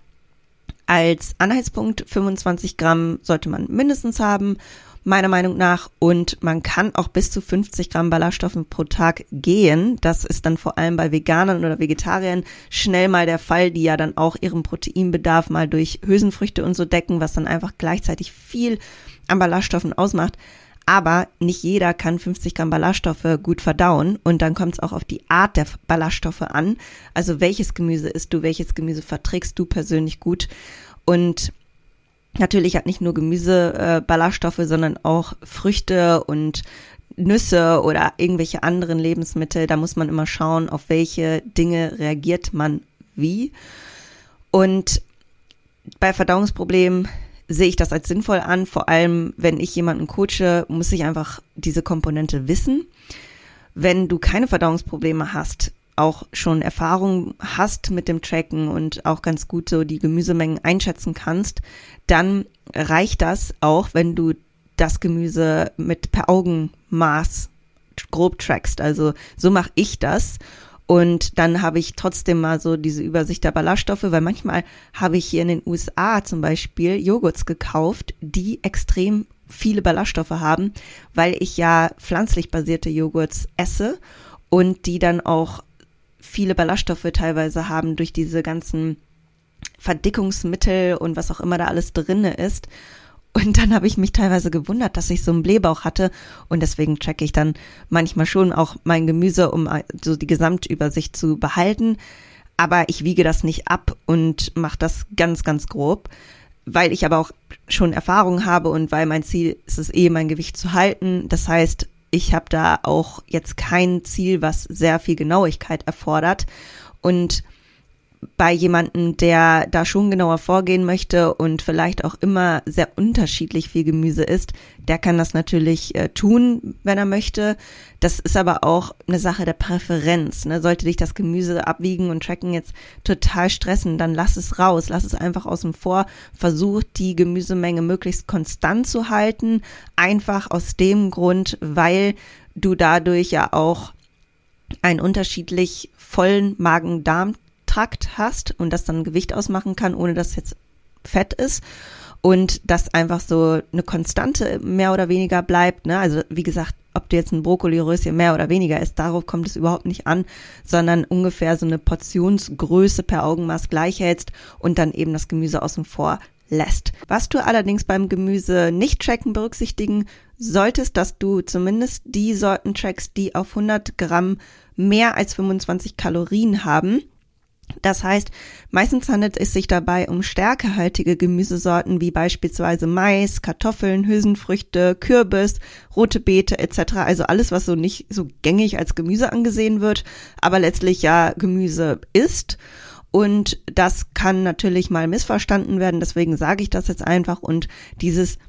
als Anhaltspunkt 25 Gramm sollte man mindestens haben, meiner Meinung nach. Und man kann auch bis zu 50 Gramm Ballaststoffen pro Tag gehen. Das ist dann vor allem bei Veganern oder Vegetariern schnell mal der Fall, die ja dann auch ihren Proteinbedarf mal durch Hülsenfrüchte und so decken, was dann einfach gleichzeitig viel an Ballaststoffen ausmacht. Aber nicht jeder kann 50 Gramm Ballaststoffe gut verdauen und dann kommt es auch auf die Art der Ballaststoffe an. Also welches Gemüse isst du, welches Gemüse verträgst du persönlich gut und Natürlich hat nicht nur Gemüse äh, Ballaststoffe, sondern auch Früchte und Nüsse oder irgendwelche anderen Lebensmittel. Da muss man immer schauen, auf welche Dinge reagiert man wie. Und bei Verdauungsproblemen sehe ich das als sinnvoll an. Vor allem, wenn ich jemanden coache, muss ich einfach diese Komponente wissen. Wenn du keine Verdauungsprobleme hast, auch schon Erfahrung hast mit dem Tracken und auch ganz gut so die Gemüsemengen einschätzen kannst, dann reicht das auch, wenn du das Gemüse mit per Augenmaß grob trackst. Also so mache ich das und dann habe ich trotzdem mal so diese Übersicht der Ballaststoffe, weil manchmal habe ich hier in den USA zum Beispiel Joghurts gekauft, die extrem viele Ballaststoffe haben, weil ich ja pflanzlich basierte Joghurts esse und die dann auch viele Ballaststoffe teilweise haben durch diese ganzen Verdickungsmittel und was auch immer da alles drinne ist. Und dann habe ich mich teilweise gewundert, dass ich so einen Blähbauch hatte. Und deswegen checke ich dann manchmal schon auch mein Gemüse, um äh, so die Gesamtübersicht zu behalten. Aber ich wiege das nicht ab und mache das ganz, ganz grob, weil ich aber auch schon Erfahrung habe und weil mein Ziel ist es eh, mein Gewicht zu halten. Das heißt, ich habe da auch jetzt kein Ziel, was sehr viel Genauigkeit erfordert. Und bei jemanden, der da schon genauer vorgehen möchte und vielleicht auch immer sehr unterschiedlich viel Gemüse isst, der kann das natürlich äh, tun, wenn er möchte. Das ist aber auch eine Sache der Präferenz. Ne? Sollte dich das Gemüse abwiegen und tracken jetzt total stressen, dann lass es raus, lass es einfach außen vor. Versuch die Gemüsemenge möglichst konstant zu halten, einfach aus dem Grund, weil du dadurch ja auch einen unterschiedlich vollen Magen-Darm Trakt hast und das dann Gewicht ausmachen kann, ohne dass jetzt Fett ist und das einfach so eine Konstante mehr oder weniger bleibt. Ne? Also wie gesagt, ob du jetzt ein Brokkoli-Röschen mehr oder weniger isst, darauf kommt es überhaupt nicht an, sondern ungefähr so eine Portionsgröße per Augenmaß gleich hältst und dann eben das Gemüse außen vor lässt. Was du allerdings beim Gemüse nicht tracken berücksichtigen solltest, dass du zumindest die Sorten trackst, die auf 100 Gramm mehr als 25 Kalorien haben. Das heißt, meistens handelt es sich dabei um stärkehaltige Gemüsesorten wie beispielsweise Mais, Kartoffeln, Hülsenfrüchte, Kürbis, rote Beete etc. Also alles, was so nicht so gängig als Gemüse angesehen wird, aber letztlich ja Gemüse ist. Und das kann natürlich mal missverstanden werden, deswegen sage ich das jetzt einfach. Und dieses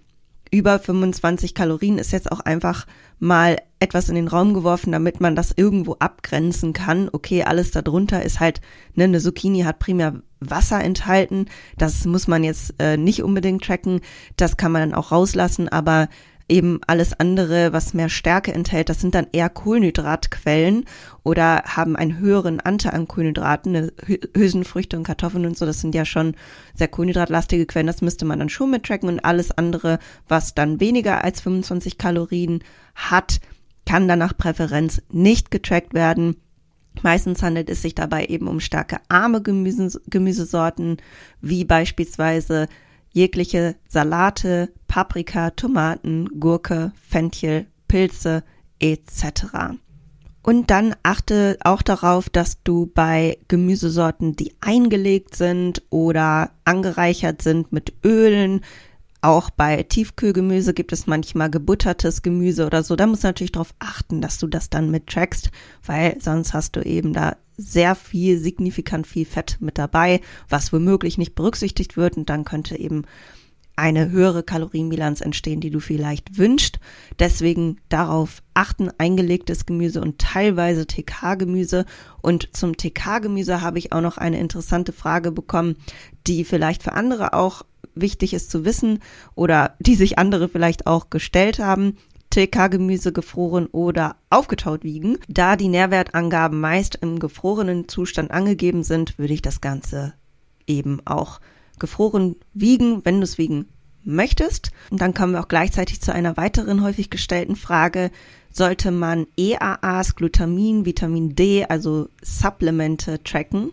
über 25 Kalorien ist jetzt auch einfach mal etwas in den Raum geworfen, damit man das irgendwo abgrenzen kann. Okay, alles darunter ist halt, ne, eine Zucchini hat primär Wasser enthalten. Das muss man jetzt äh, nicht unbedingt tracken. Das kann man dann auch rauslassen, aber eben alles andere, was mehr Stärke enthält, das sind dann eher Kohlenhydratquellen oder haben einen höheren Anteil an Kohlenhydraten. Hülsenfrüchte und Kartoffeln und so, das sind ja schon sehr kohlenhydratlastige Quellen, das müsste man dann schon mit tracken und alles andere, was dann weniger als 25 Kalorien hat, kann dann nach Präferenz nicht getrackt werden. Meistens handelt es sich dabei eben um starke arme Gemüse, Gemüsesorten, wie beispielsweise jegliche Salate, Paprika, Tomaten, Gurke, Fenchel, Pilze etc. Und dann achte auch darauf, dass du bei Gemüsesorten, die eingelegt sind oder angereichert sind mit Ölen, auch bei Tiefkühlgemüse gibt es manchmal gebuttertes Gemüse oder so. Da musst du natürlich darauf achten, dass du das dann mit trackst, weil sonst hast du eben da sehr viel, signifikant viel Fett mit dabei, was womöglich nicht berücksichtigt wird und dann könnte eben eine höhere Kalorienbilanz entstehen, die du vielleicht wünschst. Deswegen darauf achten, eingelegtes Gemüse und teilweise TK-Gemüse. Und zum TK-Gemüse habe ich auch noch eine interessante Frage bekommen, die vielleicht für andere auch wichtig ist zu wissen oder die sich andere vielleicht auch gestellt haben. TK-Gemüse gefroren oder aufgetaut wiegen. Da die Nährwertangaben meist im gefrorenen Zustand angegeben sind, würde ich das Ganze eben auch gefroren wiegen, wenn du es wiegen möchtest. Und dann kommen wir auch gleichzeitig zu einer weiteren häufig gestellten Frage. Sollte man EAAs, Glutamin, Vitamin D, also Supplemente tracken?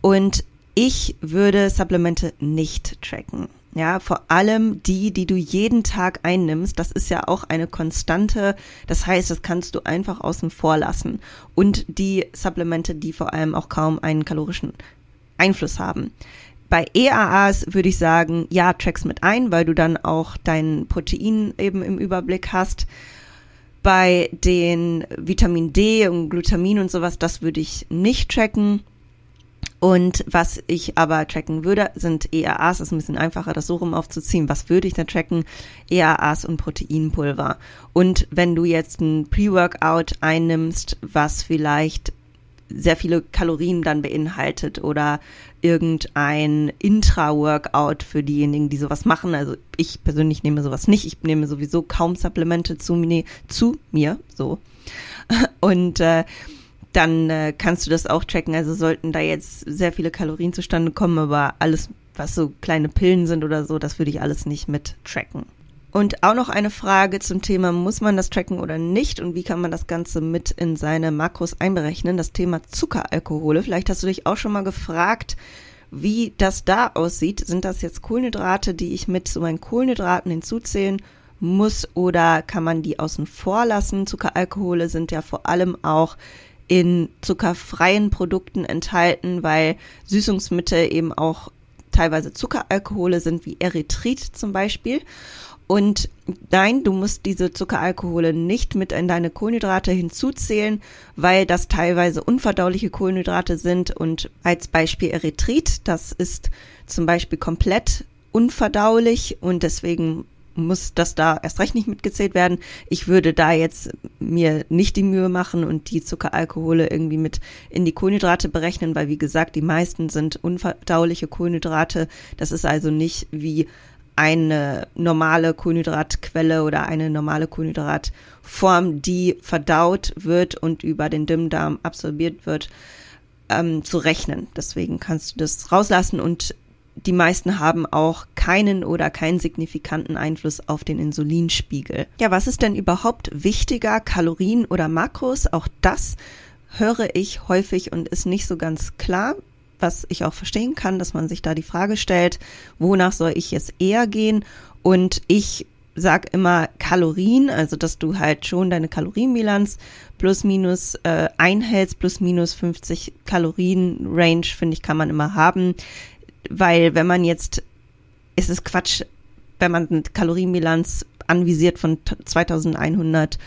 Und ich würde Supplemente nicht tracken. Ja, vor allem die, die du jeden Tag einnimmst, das ist ja auch eine Konstante. Das heißt, das kannst du einfach außen vor lassen. Und die Supplemente, die vor allem auch kaum einen kalorischen Einfluss haben. Bei EAAs würde ich sagen, ja, track's mit ein, weil du dann auch dein Protein eben im Überblick hast. Bei den Vitamin D und Glutamin und sowas, das würde ich nicht tracken. Und was ich aber tracken würde, sind. Das ist ein bisschen einfacher, das so rum aufzuziehen. Was würde ich da tracken? EAAs und Proteinpulver. Und wenn du jetzt ein Pre-Workout einnimmst, was vielleicht sehr viele Kalorien dann beinhaltet oder irgendein Intra-Workout für diejenigen, die sowas machen. Also ich persönlich nehme sowas nicht. Ich nehme sowieso kaum Supplemente zu, mir, zu mir, so. Und äh, dann äh, kannst du das auch tracken. Also sollten da jetzt sehr viele Kalorien zustande kommen, aber alles, was so kleine Pillen sind oder so, das würde ich alles nicht mit tracken. Und auch noch eine Frage zum Thema, muss man das tracken oder nicht und wie kann man das Ganze mit in seine Makros einberechnen? Das Thema Zuckeralkohole. Vielleicht hast du dich auch schon mal gefragt, wie das da aussieht. Sind das jetzt Kohlenhydrate, die ich mit zu meinen Kohlenhydraten hinzuzählen muss oder kann man die außen vor lassen? Zuckeralkohole sind ja vor allem auch in zuckerfreien Produkten enthalten, weil Süßungsmittel eben auch teilweise Zuckeralkohole sind, wie Erythrit zum Beispiel. Und nein, du musst diese Zuckeralkohole nicht mit in deine Kohlenhydrate hinzuzählen, weil das teilweise unverdauliche Kohlenhydrate sind. Und als Beispiel Erythrit, das ist zum Beispiel komplett unverdaulich und deswegen muss das da erst recht nicht mitgezählt werden. Ich würde da jetzt mir nicht die Mühe machen und die Zuckeralkohole irgendwie mit in die Kohlenhydrate berechnen, weil wie gesagt, die meisten sind unverdauliche Kohlenhydrate. Das ist also nicht wie eine normale Kohlenhydratquelle oder eine normale Kohlenhydratform, die verdaut wird und über den Dünndarm absorbiert wird, ähm, zu rechnen. Deswegen kannst du das rauslassen und die meisten haben auch keinen oder keinen signifikanten Einfluss auf den Insulinspiegel. Ja, was ist denn überhaupt wichtiger, Kalorien oder Makros? Auch das höre ich häufig und ist nicht so ganz klar was ich auch verstehen kann, dass man sich da die Frage stellt, wonach soll ich jetzt eher gehen? Und ich sag immer Kalorien, also dass du halt schon deine Kalorienbilanz plus minus äh, einhältst, plus minus 50 Kalorien Range, finde ich, kann man immer haben. Weil wenn man jetzt, ist es Quatsch, wenn man eine Kalorienbilanz anvisiert von 2100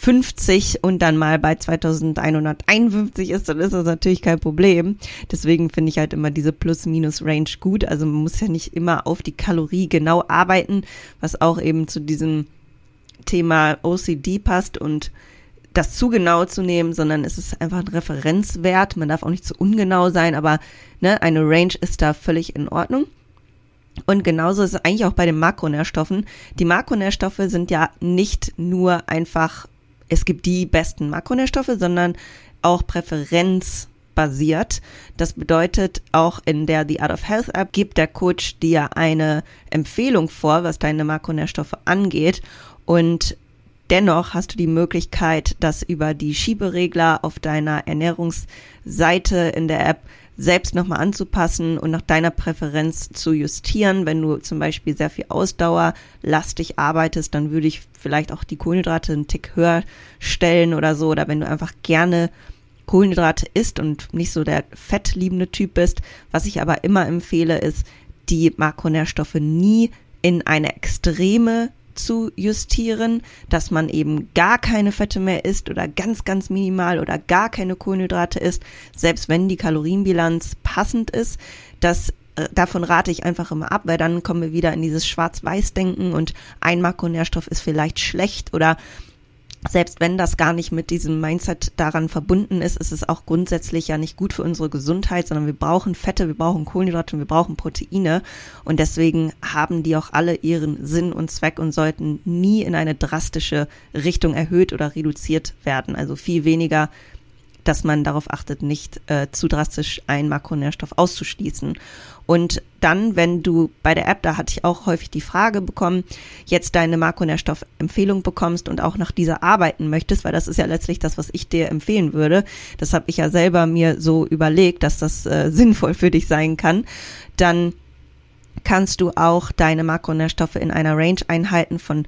50 und dann mal bei 2151 ist, dann ist das natürlich kein Problem. Deswegen finde ich halt immer diese Plus-Minus-Range gut. Also man muss ja nicht immer auf die Kalorie genau arbeiten, was auch eben zu diesem Thema OCD passt und das zu genau zu nehmen, sondern es ist einfach ein Referenzwert. Man darf auch nicht zu ungenau sein, aber ne, eine Range ist da völlig in Ordnung. Und genauso ist es eigentlich auch bei den Makronährstoffen. Die Makronährstoffe sind ja nicht nur einfach es gibt die besten Makronährstoffe, sondern auch präferenzbasiert. Das bedeutet, auch in der The Art of Health App gibt der Coach dir eine Empfehlung vor, was deine Makronährstoffe angeht. Und dennoch hast du die Möglichkeit, das über die Schieberegler auf deiner Ernährungsseite in der App selbst nochmal anzupassen und nach deiner Präferenz zu justieren. Wenn du zum Beispiel sehr viel ausdauerlastig arbeitest, dann würde ich vielleicht auch die Kohlenhydrate einen Tick höher stellen oder so. Oder wenn du einfach gerne Kohlenhydrate isst und nicht so der fettliebende Typ bist. Was ich aber immer empfehle, ist, die Makronährstoffe nie in eine extreme zu justieren, dass man eben gar keine Fette mehr isst oder ganz, ganz minimal oder gar keine Kohlenhydrate isst, selbst wenn die Kalorienbilanz passend ist. Das äh, davon rate ich einfach immer ab, weil dann kommen wir wieder in dieses Schwarz-Weiß-Denken und ein Makronährstoff ist vielleicht schlecht oder selbst wenn das gar nicht mit diesem Mindset daran verbunden ist, ist es auch grundsätzlich ja nicht gut für unsere Gesundheit, sondern wir brauchen Fette, wir brauchen Kohlenhydrate und wir brauchen Proteine. Und deswegen haben die auch alle ihren Sinn und Zweck und sollten nie in eine drastische Richtung erhöht oder reduziert werden. Also viel weniger dass man darauf achtet, nicht äh, zu drastisch einen Makronährstoff auszuschließen. Und dann, wenn du bei der App, da hatte ich auch häufig die Frage bekommen, jetzt deine Makronährstoffempfehlung bekommst und auch nach dieser arbeiten möchtest, weil das ist ja letztlich das, was ich dir empfehlen würde. Das habe ich ja selber mir so überlegt, dass das äh, sinnvoll für dich sein kann. Dann kannst du auch deine Makronährstoffe in einer Range einhalten von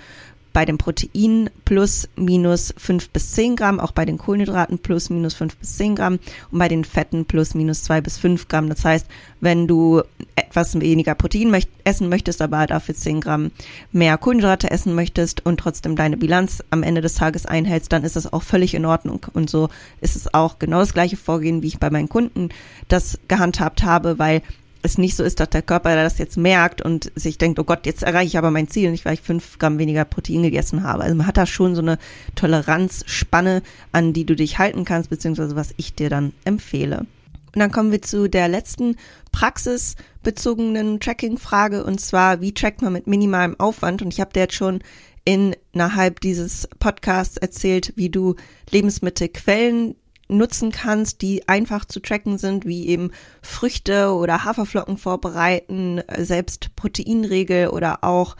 bei den Proteinen plus minus 5 bis 10 Gramm, auch bei den Kohlenhydraten plus minus 5 bis 10 Gramm und bei den Fetten plus minus 2 bis 5 Gramm. Das heißt, wenn du etwas weniger Protein möcht essen möchtest, aber dafür 10 Gramm mehr Kohlenhydrate essen möchtest und trotzdem deine Bilanz am Ende des Tages einhältst, dann ist das auch völlig in Ordnung. Und so ist es auch genau das gleiche Vorgehen, wie ich bei meinen Kunden das gehandhabt habe, weil es nicht so ist, dass der Körper das jetzt merkt und sich denkt, oh Gott, jetzt erreiche ich aber mein Ziel, nicht weil ich fünf Gramm weniger Protein gegessen habe. Also man hat da schon so eine Toleranzspanne, an die du dich halten kannst, beziehungsweise was ich dir dann empfehle. Und dann kommen wir zu der letzten praxisbezogenen Tracking-Frage und zwar, wie trackt man mit minimalem Aufwand? Und ich habe dir jetzt schon innerhalb dieses Podcasts erzählt, wie du Lebensmittelquellen nutzen kannst, die einfach zu tracken sind, wie eben Früchte oder Haferflocken vorbereiten, selbst Proteinriegel oder auch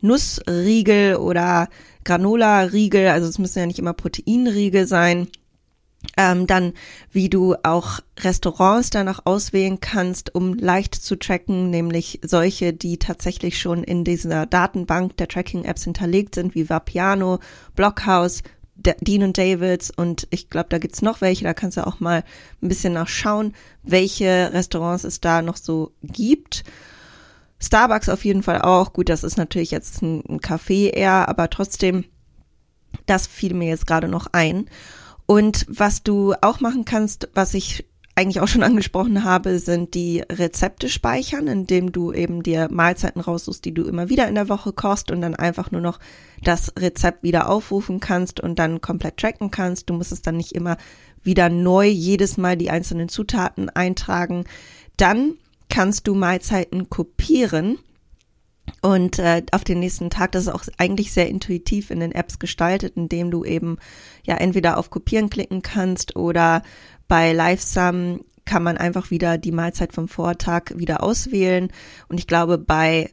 Nussriegel oder Granola-Riegel, also es müssen ja nicht immer Proteinriegel sein. Ähm, dann, wie du auch Restaurants danach auswählen kannst, um leicht zu tracken, nämlich solche, die tatsächlich schon in dieser Datenbank der Tracking-Apps hinterlegt sind, wie Vapiano, Blockhouse, Dean und Davids und ich glaube, da gibt's noch welche, da kannst du auch mal ein bisschen nachschauen, welche Restaurants es da noch so gibt. Starbucks auf jeden Fall auch. Gut, das ist natürlich jetzt ein, ein Café eher, aber trotzdem, das fiel mir jetzt gerade noch ein. Und was du auch machen kannst, was ich eigentlich auch schon angesprochen habe, sind die Rezepte speichern, indem du eben dir Mahlzeiten raussuchst, die du immer wieder in der Woche kochst und dann einfach nur noch das Rezept wieder aufrufen kannst und dann komplett tracken kannst. Du musst es dann nicht immer wieder neu jedes Mal die einzelnen Zutaten eintragen. Dann kannst du Mahlzeiten kopieren und äh, auf den nächsten Tag, das ist auch eigentlich sehr intuitiv in den Apps gestaltet, indem du eben ja entweder auf Kopieren klicken kannst oder bei Livesum kann man einfach wieder die Mahlzeit vom Vortag wieder auswählen. Und ich glaube, bei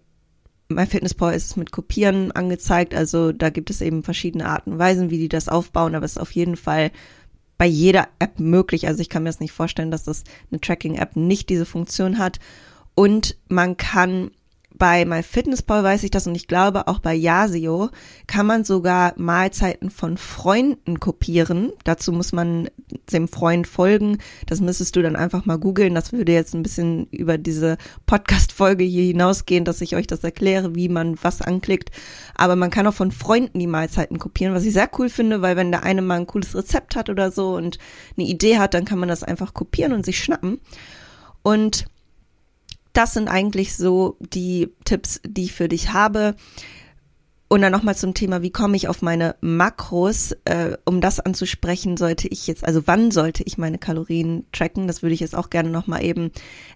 MyFitnessPal ist es mit Kopieren angezeigt. Also da gibt es eben verschiedene Arten und Weisen, wie die das aufbauen. Aber es ist auf jeden Fall bei jeder App möglich. Also ich kann mir das nicht vorstellen, dass das eine Tracking-App nicht diese Funktion hat. Und man kann bei MyFitnessPal weiß ich das und ich glaube auch bei Yasio kann man sogar Mahlzeiten von Freunden kopieren. Dazu muss man dem Freund folgen. Das müsstest du dann einfach mal googeln. Das würde jetzt ein bisschen über diese Podcast-Folge hier hinausgehen, dass ich euch das erkläre, wie man was anklickt. Aber man kann auch von Freunden die Mahlzeiten kopieren, was ich sehr cool finde, weil wenn der eine mal ein cooles Rezept hat oder so und eine Idee hat, dann kann man das einfach kopieren und sich schnappen. Und das sind eigentlich so die Tipps, die ich für dich habe. Und dann nochmal zum Thema, wie komme ich auf meine Makros? Äh, um das anzusprechen, sollte ich jetzt, also wann sollte ich meine Kalorien tracken? Das würde ich jetzt auch gerne nochmal eben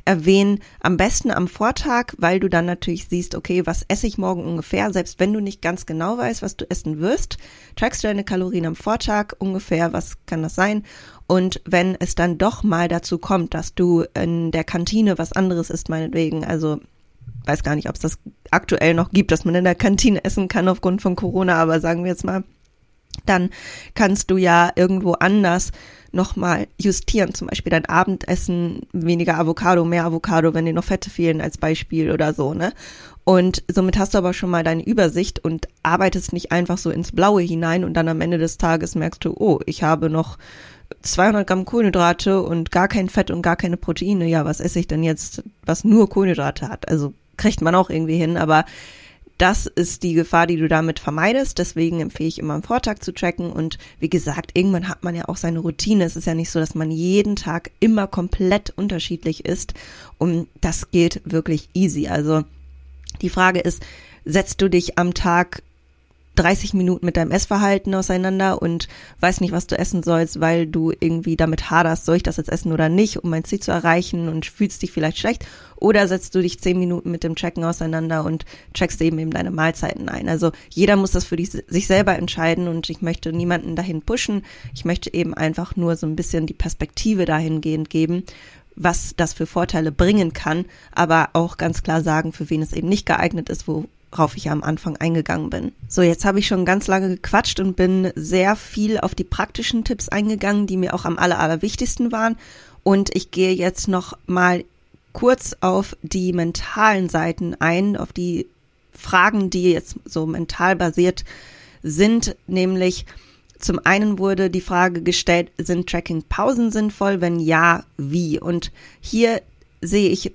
erwähnen. Am besten am Vortag, weil du dann natürlich siehst, okay, was esse ich morgen ungefähr? Selbst wenn du nicht ganz genau weißt, was du essen wirst, trackst du deine Kalorien am Vortag ungefähr, was kann das sein? Und wenn es dann doch mal dazu kommt, dass du in der Kantine was anderes isst, meinetwegen, also weiß gar nicht, ob es das aktuell noch gibt, dass man in der Kantine essen kann aufgrund von Corona, aber sagen wir jetzt mal, dann kannst du ja irgendwo anders nochmal justieren, zum Beispiel dein Abendessen, weniger Avocado, mehr Avocado, wenn dir noch Fette fehlen als Beispiel oder so, ne? Und somit hast du aber schon mal deine Übersicht und arbeitest nicht einfach so ins Blaue hinein und dann am Ende des Tages merkst du, oh, ich habe noch 200 Gramm Kohlenhydrate und gar kein Fett und gar keine Proteine. Ja, was esse ich denn jetzt, was nur Kohlenhydrate hat? Also kriegt man auch irgendwie hin, aber Das ist die Gefahr, die du damit vermeidest. Deswegen empfehle ich immer am Vortag zu tracken. Und wie gesagt, irgendwann hat man ja auch seine Routine. Es ist ja nicht so, dass man jeden Tag immer komplett unterschiedlich ist. Und das geht wirklich easy. Also die Frage ist, setzt du dich am Tag 30 Minuten mit deinem Essverhalten auseinander und weißt nicht, was du essen sollst, weil du irgendwie damit haderst, soll ich das jetzt essen oder nicht, um mein Ziel zu erreichen und fühlst dich vielleicht schlecht. Oder setzt du dich 10 Minuten mit dem Tracken auseinander und checkst eben eben deine Mahlzeiten ein. Also jeder muss das für dich, sich selber entscheiden und ich möchte niemanden dahin pushen. Ich möchte eben einfach nur so ein bisschen die Perspektive dahingehend geben was das für Vorteile bringen kann, aber auch ganz klar sagen, für wen es eben nicht geeignet ist, wo, worauf ich am Anfang eingegangen bin. So, jetzt habe ich schon ganz lange gequatscht und bin sehr viel auf die praktischen Tipps eingegangen, die mir auch am aller, allerwichtigsten waren. Und ich gehe jetzt noch mal kurz auf die mentalen Seiten ein, auf die Fragen, die jetzt so mental basiert sind, nämlich zum einen wurde die Frage gestellt, sind Tracking-Pausen sinnvoll? Wenn ja, wie? Und hier sehe ich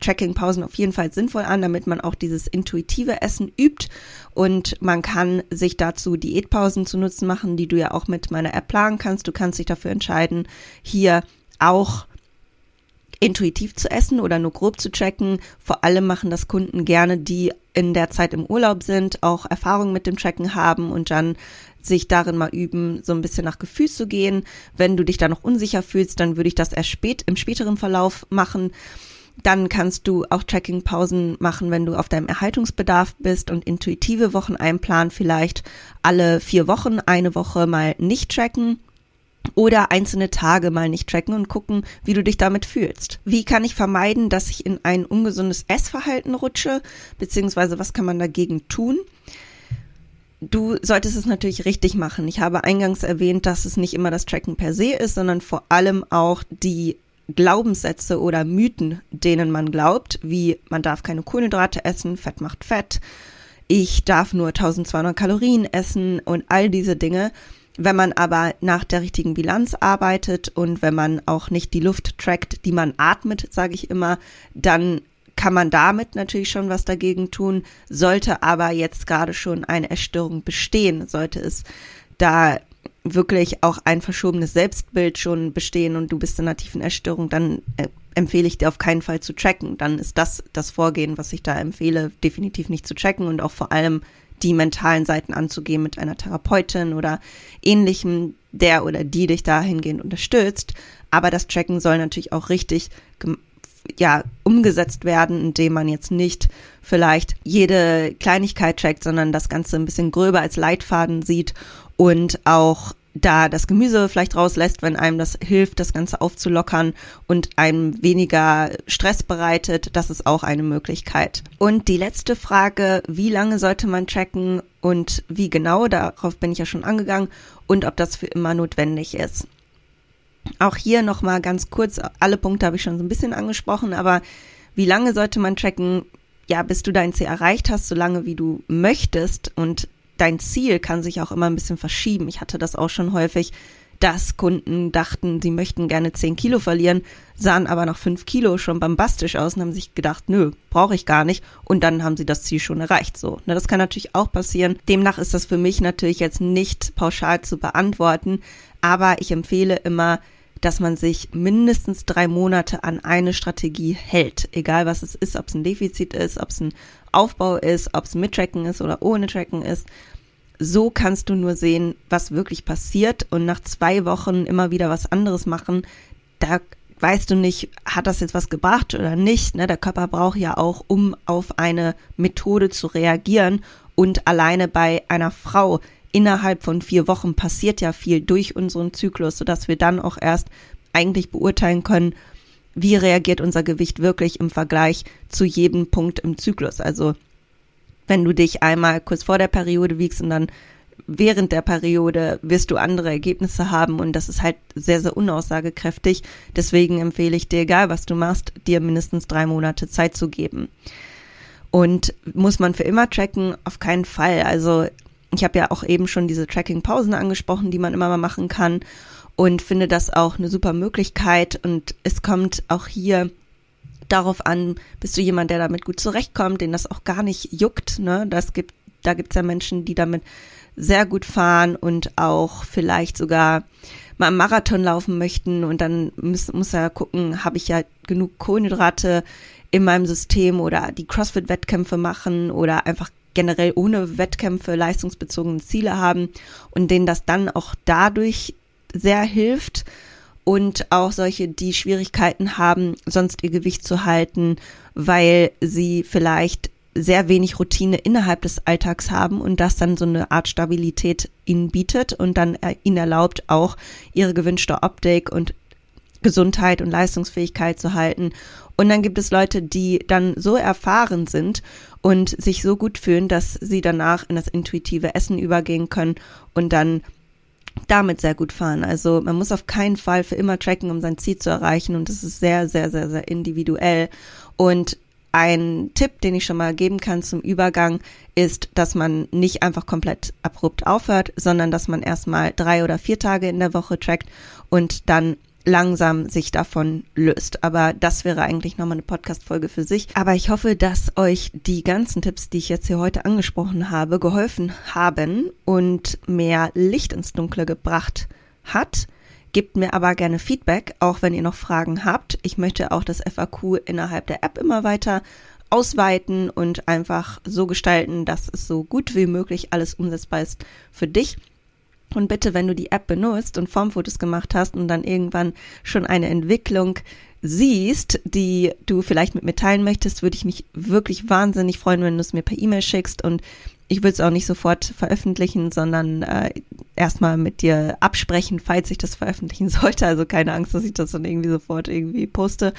Tracking-Pausen auf jeden Fall sinnvoll an, damit man auch dieses intuitive Essen übt und man kann sich dazu Diätpausen zu Nutzen machen, die du ja auch mit meiner App planen kannst. Du kannst dich dafür entscheiden, hier auch intuitiv zu essen oder nur grob zu tracken. Vor allem machen das Kunden gerne, die in der Zeit im Urlaub sind, auch Erfahrung mit dem Tracken haben und dann sich darin mal üben, so ein bisschen nach Gefühl zu gehen. Wenn du dich da noch unsicher fühlst, dann würde ich das erst spät im späteren Verlauf machen. Dann kannst du auch Tracking-Pausen machen, wenn du auf deinem Erhaltungsbedarf bist und intuitive Wochen einplanen, vielleicht alle vier Wochen eine Woche mal nicht tracken oder einzelne Tage mal nicht tracken und gucken, wie du dich damit fühlst. Wie kann ich vermeiden, dass ich in ein ungesundes Essverhalten rutsche, beziehungsweise was kann man dagegen tun? Du solltest es natürlich richtig machen. Ich habe eingangs erwähnt, dass es nicht immer das Tracken per se ist, sondern vor allem auch die Glaubenssätze oder Mythen, denen man glaubt, wie man darf keine Kohlenhydrate essen, Fett macht Fett, ich darf nur 1200 Kalorien essen und all diese Dinge. Wenn man aber nach der richtigen Bilanz arbeitet und wenn man auch nicht die Luft trackt, die man atmet, sage ich immer, dann kann man damit natürlich schon was dagegen tun. Sollte aber jetzt gerade schon eine Erstörung bestehen, sollte es da wirklich auch ein verschobenes Selbstbild schon bestehen und du bist in einer tiefen Essstörung, dann äh, empfehle ich dir auf keinen Fall zu tracken. Dann ist das das Vorgehen, was ich da empfehle, definitiv nicht zu tracken und auch vor allem die mentalen Seiten anzugehen mit einer Therapeutin oder ähnlichem, der oder die dich dahingehend unterstützt. Aber das Tracken soll natürlich auch richtig ja, umgesetzt werden, indem man jetzt nicht vielleicht jede Kleinigkeit trackt, sondern das Ganze ein bisschen gröber als Leitfaden sieht und auch da das Gemüse vielleicht rauslässt, wenn einem das hilft, das Ganze aufzulockern und einem weniger Stress bereitet. Das ist auch eine Möglichkeit. Und die letzte Frage, wie lange sollte man tracken und wie genau, darauf bin ich ja schon angegangen und ob das für immer notwendig ist. Auch hier nochmal ganz kurz, alle Punkte habe ich schon so ein bisschen angesprochen, aber wie lange sollte man tracken? Ja, bis du dein Ziel erreicht hast, so lange wie du möchtest und dein Ziel kann sich auch immer ein bisschen verschieben. Ich hatte das auch schon häufig, dass Kunden dachten, sie möchten gerne 10 Kilo verlieren, sahen aber nach 5 Kilo schon bombastisch aus und haben sich gedacht, nö, brauche ich gar nicht. Und dann haben sie das Ziel schon erreicht. So, na, das kann natürlich auch passieren. Demnach ist das für mich natürlich jetzt nicht pauschal zu beantworten, aber ich empfehle immer, dass man sich mindestens drei Monate an eine Strategie hält. Egal was es ist, ob es ein Defizit ist, ob es ein Aufbau ist, ob es mit Tracken ist oder ohne Tracken ist. So kannst du nur sehen, was wirklich passiert und nach zwei Wochen immer wieder was anderes machen. Da weißt du nicht, hat das jetzt was gebracht oder nicht. Ne? Der Körper braucht ja auch, um auf eine Methode zu reagieren. Und alleine bei einer Frau innerhalb von vier Wochen passiert ja viel durch unseren Zyklus, sodass wir dann auch erst eigentlich beurteilen können, wie reagiert unser Gewicht wirklich im Vergleich zu jedem Punkt im Zyklus. Also wenn du dich einmal kurz vor der Periode wiegst und dann während der Periode wirst du andere Ergebnisse haben und das ist halt sehr, sehr unaussagekräftig. Deswegen empfehle ich dir, egal was du machst, dir mindestens drei Monate Zeit zu geben. Und muss man für immer tracken? Auf keinen Fall. Also ich habe ja auch eben schon diese Tracking-Pausen angesprochen, die man immer mal machen kann und finde das auch eine super Möglichkeit. Und es kommt auch hier darauf an, bist du jemand, der damit gut zurechtkommt, den das auch gar nicht juckt, ne? Das gibt, da gibt's ja Menschen, die damit sehr gut fahren und auch vielleicht sogar mal einen Marathon laufen möchten und dann muss, muss er gucken, habe ich ja genug Kohlenhydrate in meinem System oder die CrossFit-Wettkämpfe machen oder einfach generell ohne Wettkämpfe leistungsbezogene Ziele haben und denen das dann auch dadurch sehr hilft und auch solche, die Schwierigkeiten haben, sonst ihr Gewicht zu halten, weil sie vielleicht sehr wenig Routine innerhalb des Alltags haben und das dann so eine Art Stabilität ihnen bietet und dann ihnen erlaubt, auch ihre gewünschte Optik und Gesundheit und Leistungsfähigkeit zu halten. Und dann gibt es Leute, die dann so erfahren sind und sich so gut fühlen, dass sie danach in das intuitive Essen übergehen können und dann damit sehr gut fahren. Also man muss auf keinen Fall für immer tracken, um sein Ziel zu erreichen und das ist sehr, sehr, sehr, sehr individuell. Und ein Tipp, den ich schon mal geben kann zum Übergang, ist, dass man nicht einfach komplett abrupt aufhört, sondern dass man erstmal drei oder vier Tage in der Woche trackt und dann langsam sich davon löst. Aber das wäre eigentlich nochmal eine Podcast-Folge für sich. Aber ich hoffe, dass euch die ganzen Tipps, die ich jetzt hier heute angesprochen habe, geholfen haben und mehr Licht ins Dunkle gebracht hat. Gebt mir aber gerne Feedback, auch wenn ihr noch Fragen habt. Ich möchte auch das FAQ innerhalb der App immer weiter ausweiten und einfach so gestalten, dass es so gut wie möglich alles umsetzbar ist für dich. Und bitte, wenn du die App benutzt und Formfotos gemacht hast und dann irgendwann schon eine Entwicklung siehst, die du vielleicht mit mir teilen möchtest, würde ich mich wirklich wahnsinnig freuen, wenn du es mir per E-Mail schickst. Und ich würde es auch nicht sofort veröffentlichen, sondern äh, erstmal mit dir absprechen, falls ich das veröffentlichen sollte. Also keine Angst, dass ich das dann irgendwie sofort irgendwie poste.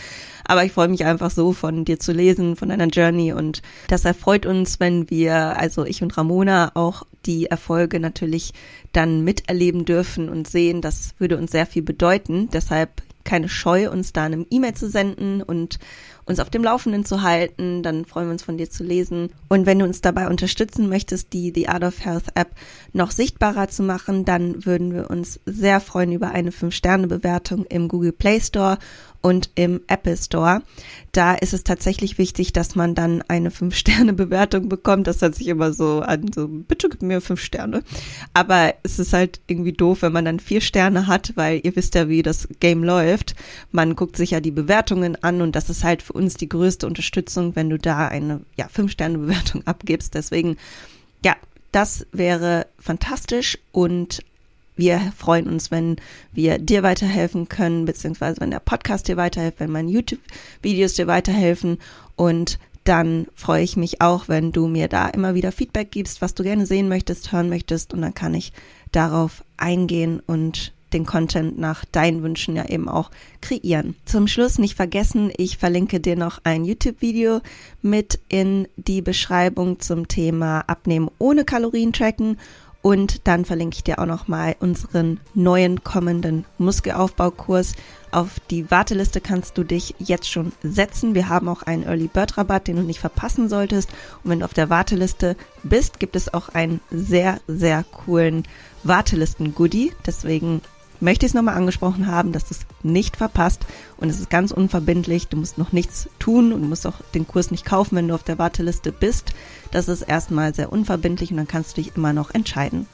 Aber ich freue mich einfach so, von dir zu lesen, von deiner Journey. Und das erfreut uns, wenn wir, also ich und Ramona, auch die Erfolge natürlich dann miterleben dürfen und sehen. Das würde uns sehr viel bedeuten. Deshalb keine Scheu, uns da eine E-Mail zu senden und uns auf dem Laufenden zu halten. Dann freuen wir uns von dir zu lesen. Und wenn du uns dabei unterstützen möchtest, die The Art of Health App noch sichtbarer zu machen, dann würden wir uns sehr freuen über eine 5-Sterne-Bewertung im Google Play Store und im Apple Store. Da ist es tatsächlich wichtig, dass man dann eine 5-Sterne-Bewertung bekommt. Das hört sich immer so an, so bitte gib mir 5 Sterne. Aber es ist halt irgendwie doof, wenn man dann 4 Sterne hat, weil ihr wisst ja, wie das Game läuft. Man guckt sich ja die Bewertungen an und das ist halt für uns die größte Unterstützung, wenn du da eine ja, 5-Sterne-Bewertung abgibst. Deswegen, ja, das wäre fantastisch und wir freuen uns, wenn wir dir weiterhelfen können, beziehungsweise wenn der Podcast dir weiterhilft, wenn meine YouTube-Videos dir weiterhelfen. Und dann freue ich mich auch, wenn du mir da immer wieder Feedback gibst, was du gerne sehen möchtest, hören möchtest. Und dann kann ich darauf eingehen und den Content nach deinen Wünschen ja eben auch kreieren. Zum Schluss nicht vergessen, ich verlinke dir noch ein YouTube-Video mit in die Beschreibung zum Thema Abnehmen ohne Kalorien tracken und dann verlinke ich dir auch nochmal unseren neuen kommenden Muskelaufbaukurs. Auf die Warteliste kannst du dich jetzt schon setzen. Wir haben auch einen Early Bird Rabatt, den du nicht verpassen solltest. Und wenn du auf der Warteliste bist, gibt es auch einen sehr, sehr coolen Wartelisten-Goodie. Deswegen möchte ich es nochmal angesprochen haben, dass du es nicht verpasst. Und es ist ganz unverbindlich. Du musst noch nichts tun und musst auch den Kurs nicht kaufen, wenn du auf der Warteliste bist. Das ist erstmal sehr unverbindlich und dann kannst du dich immer noch entscheiden.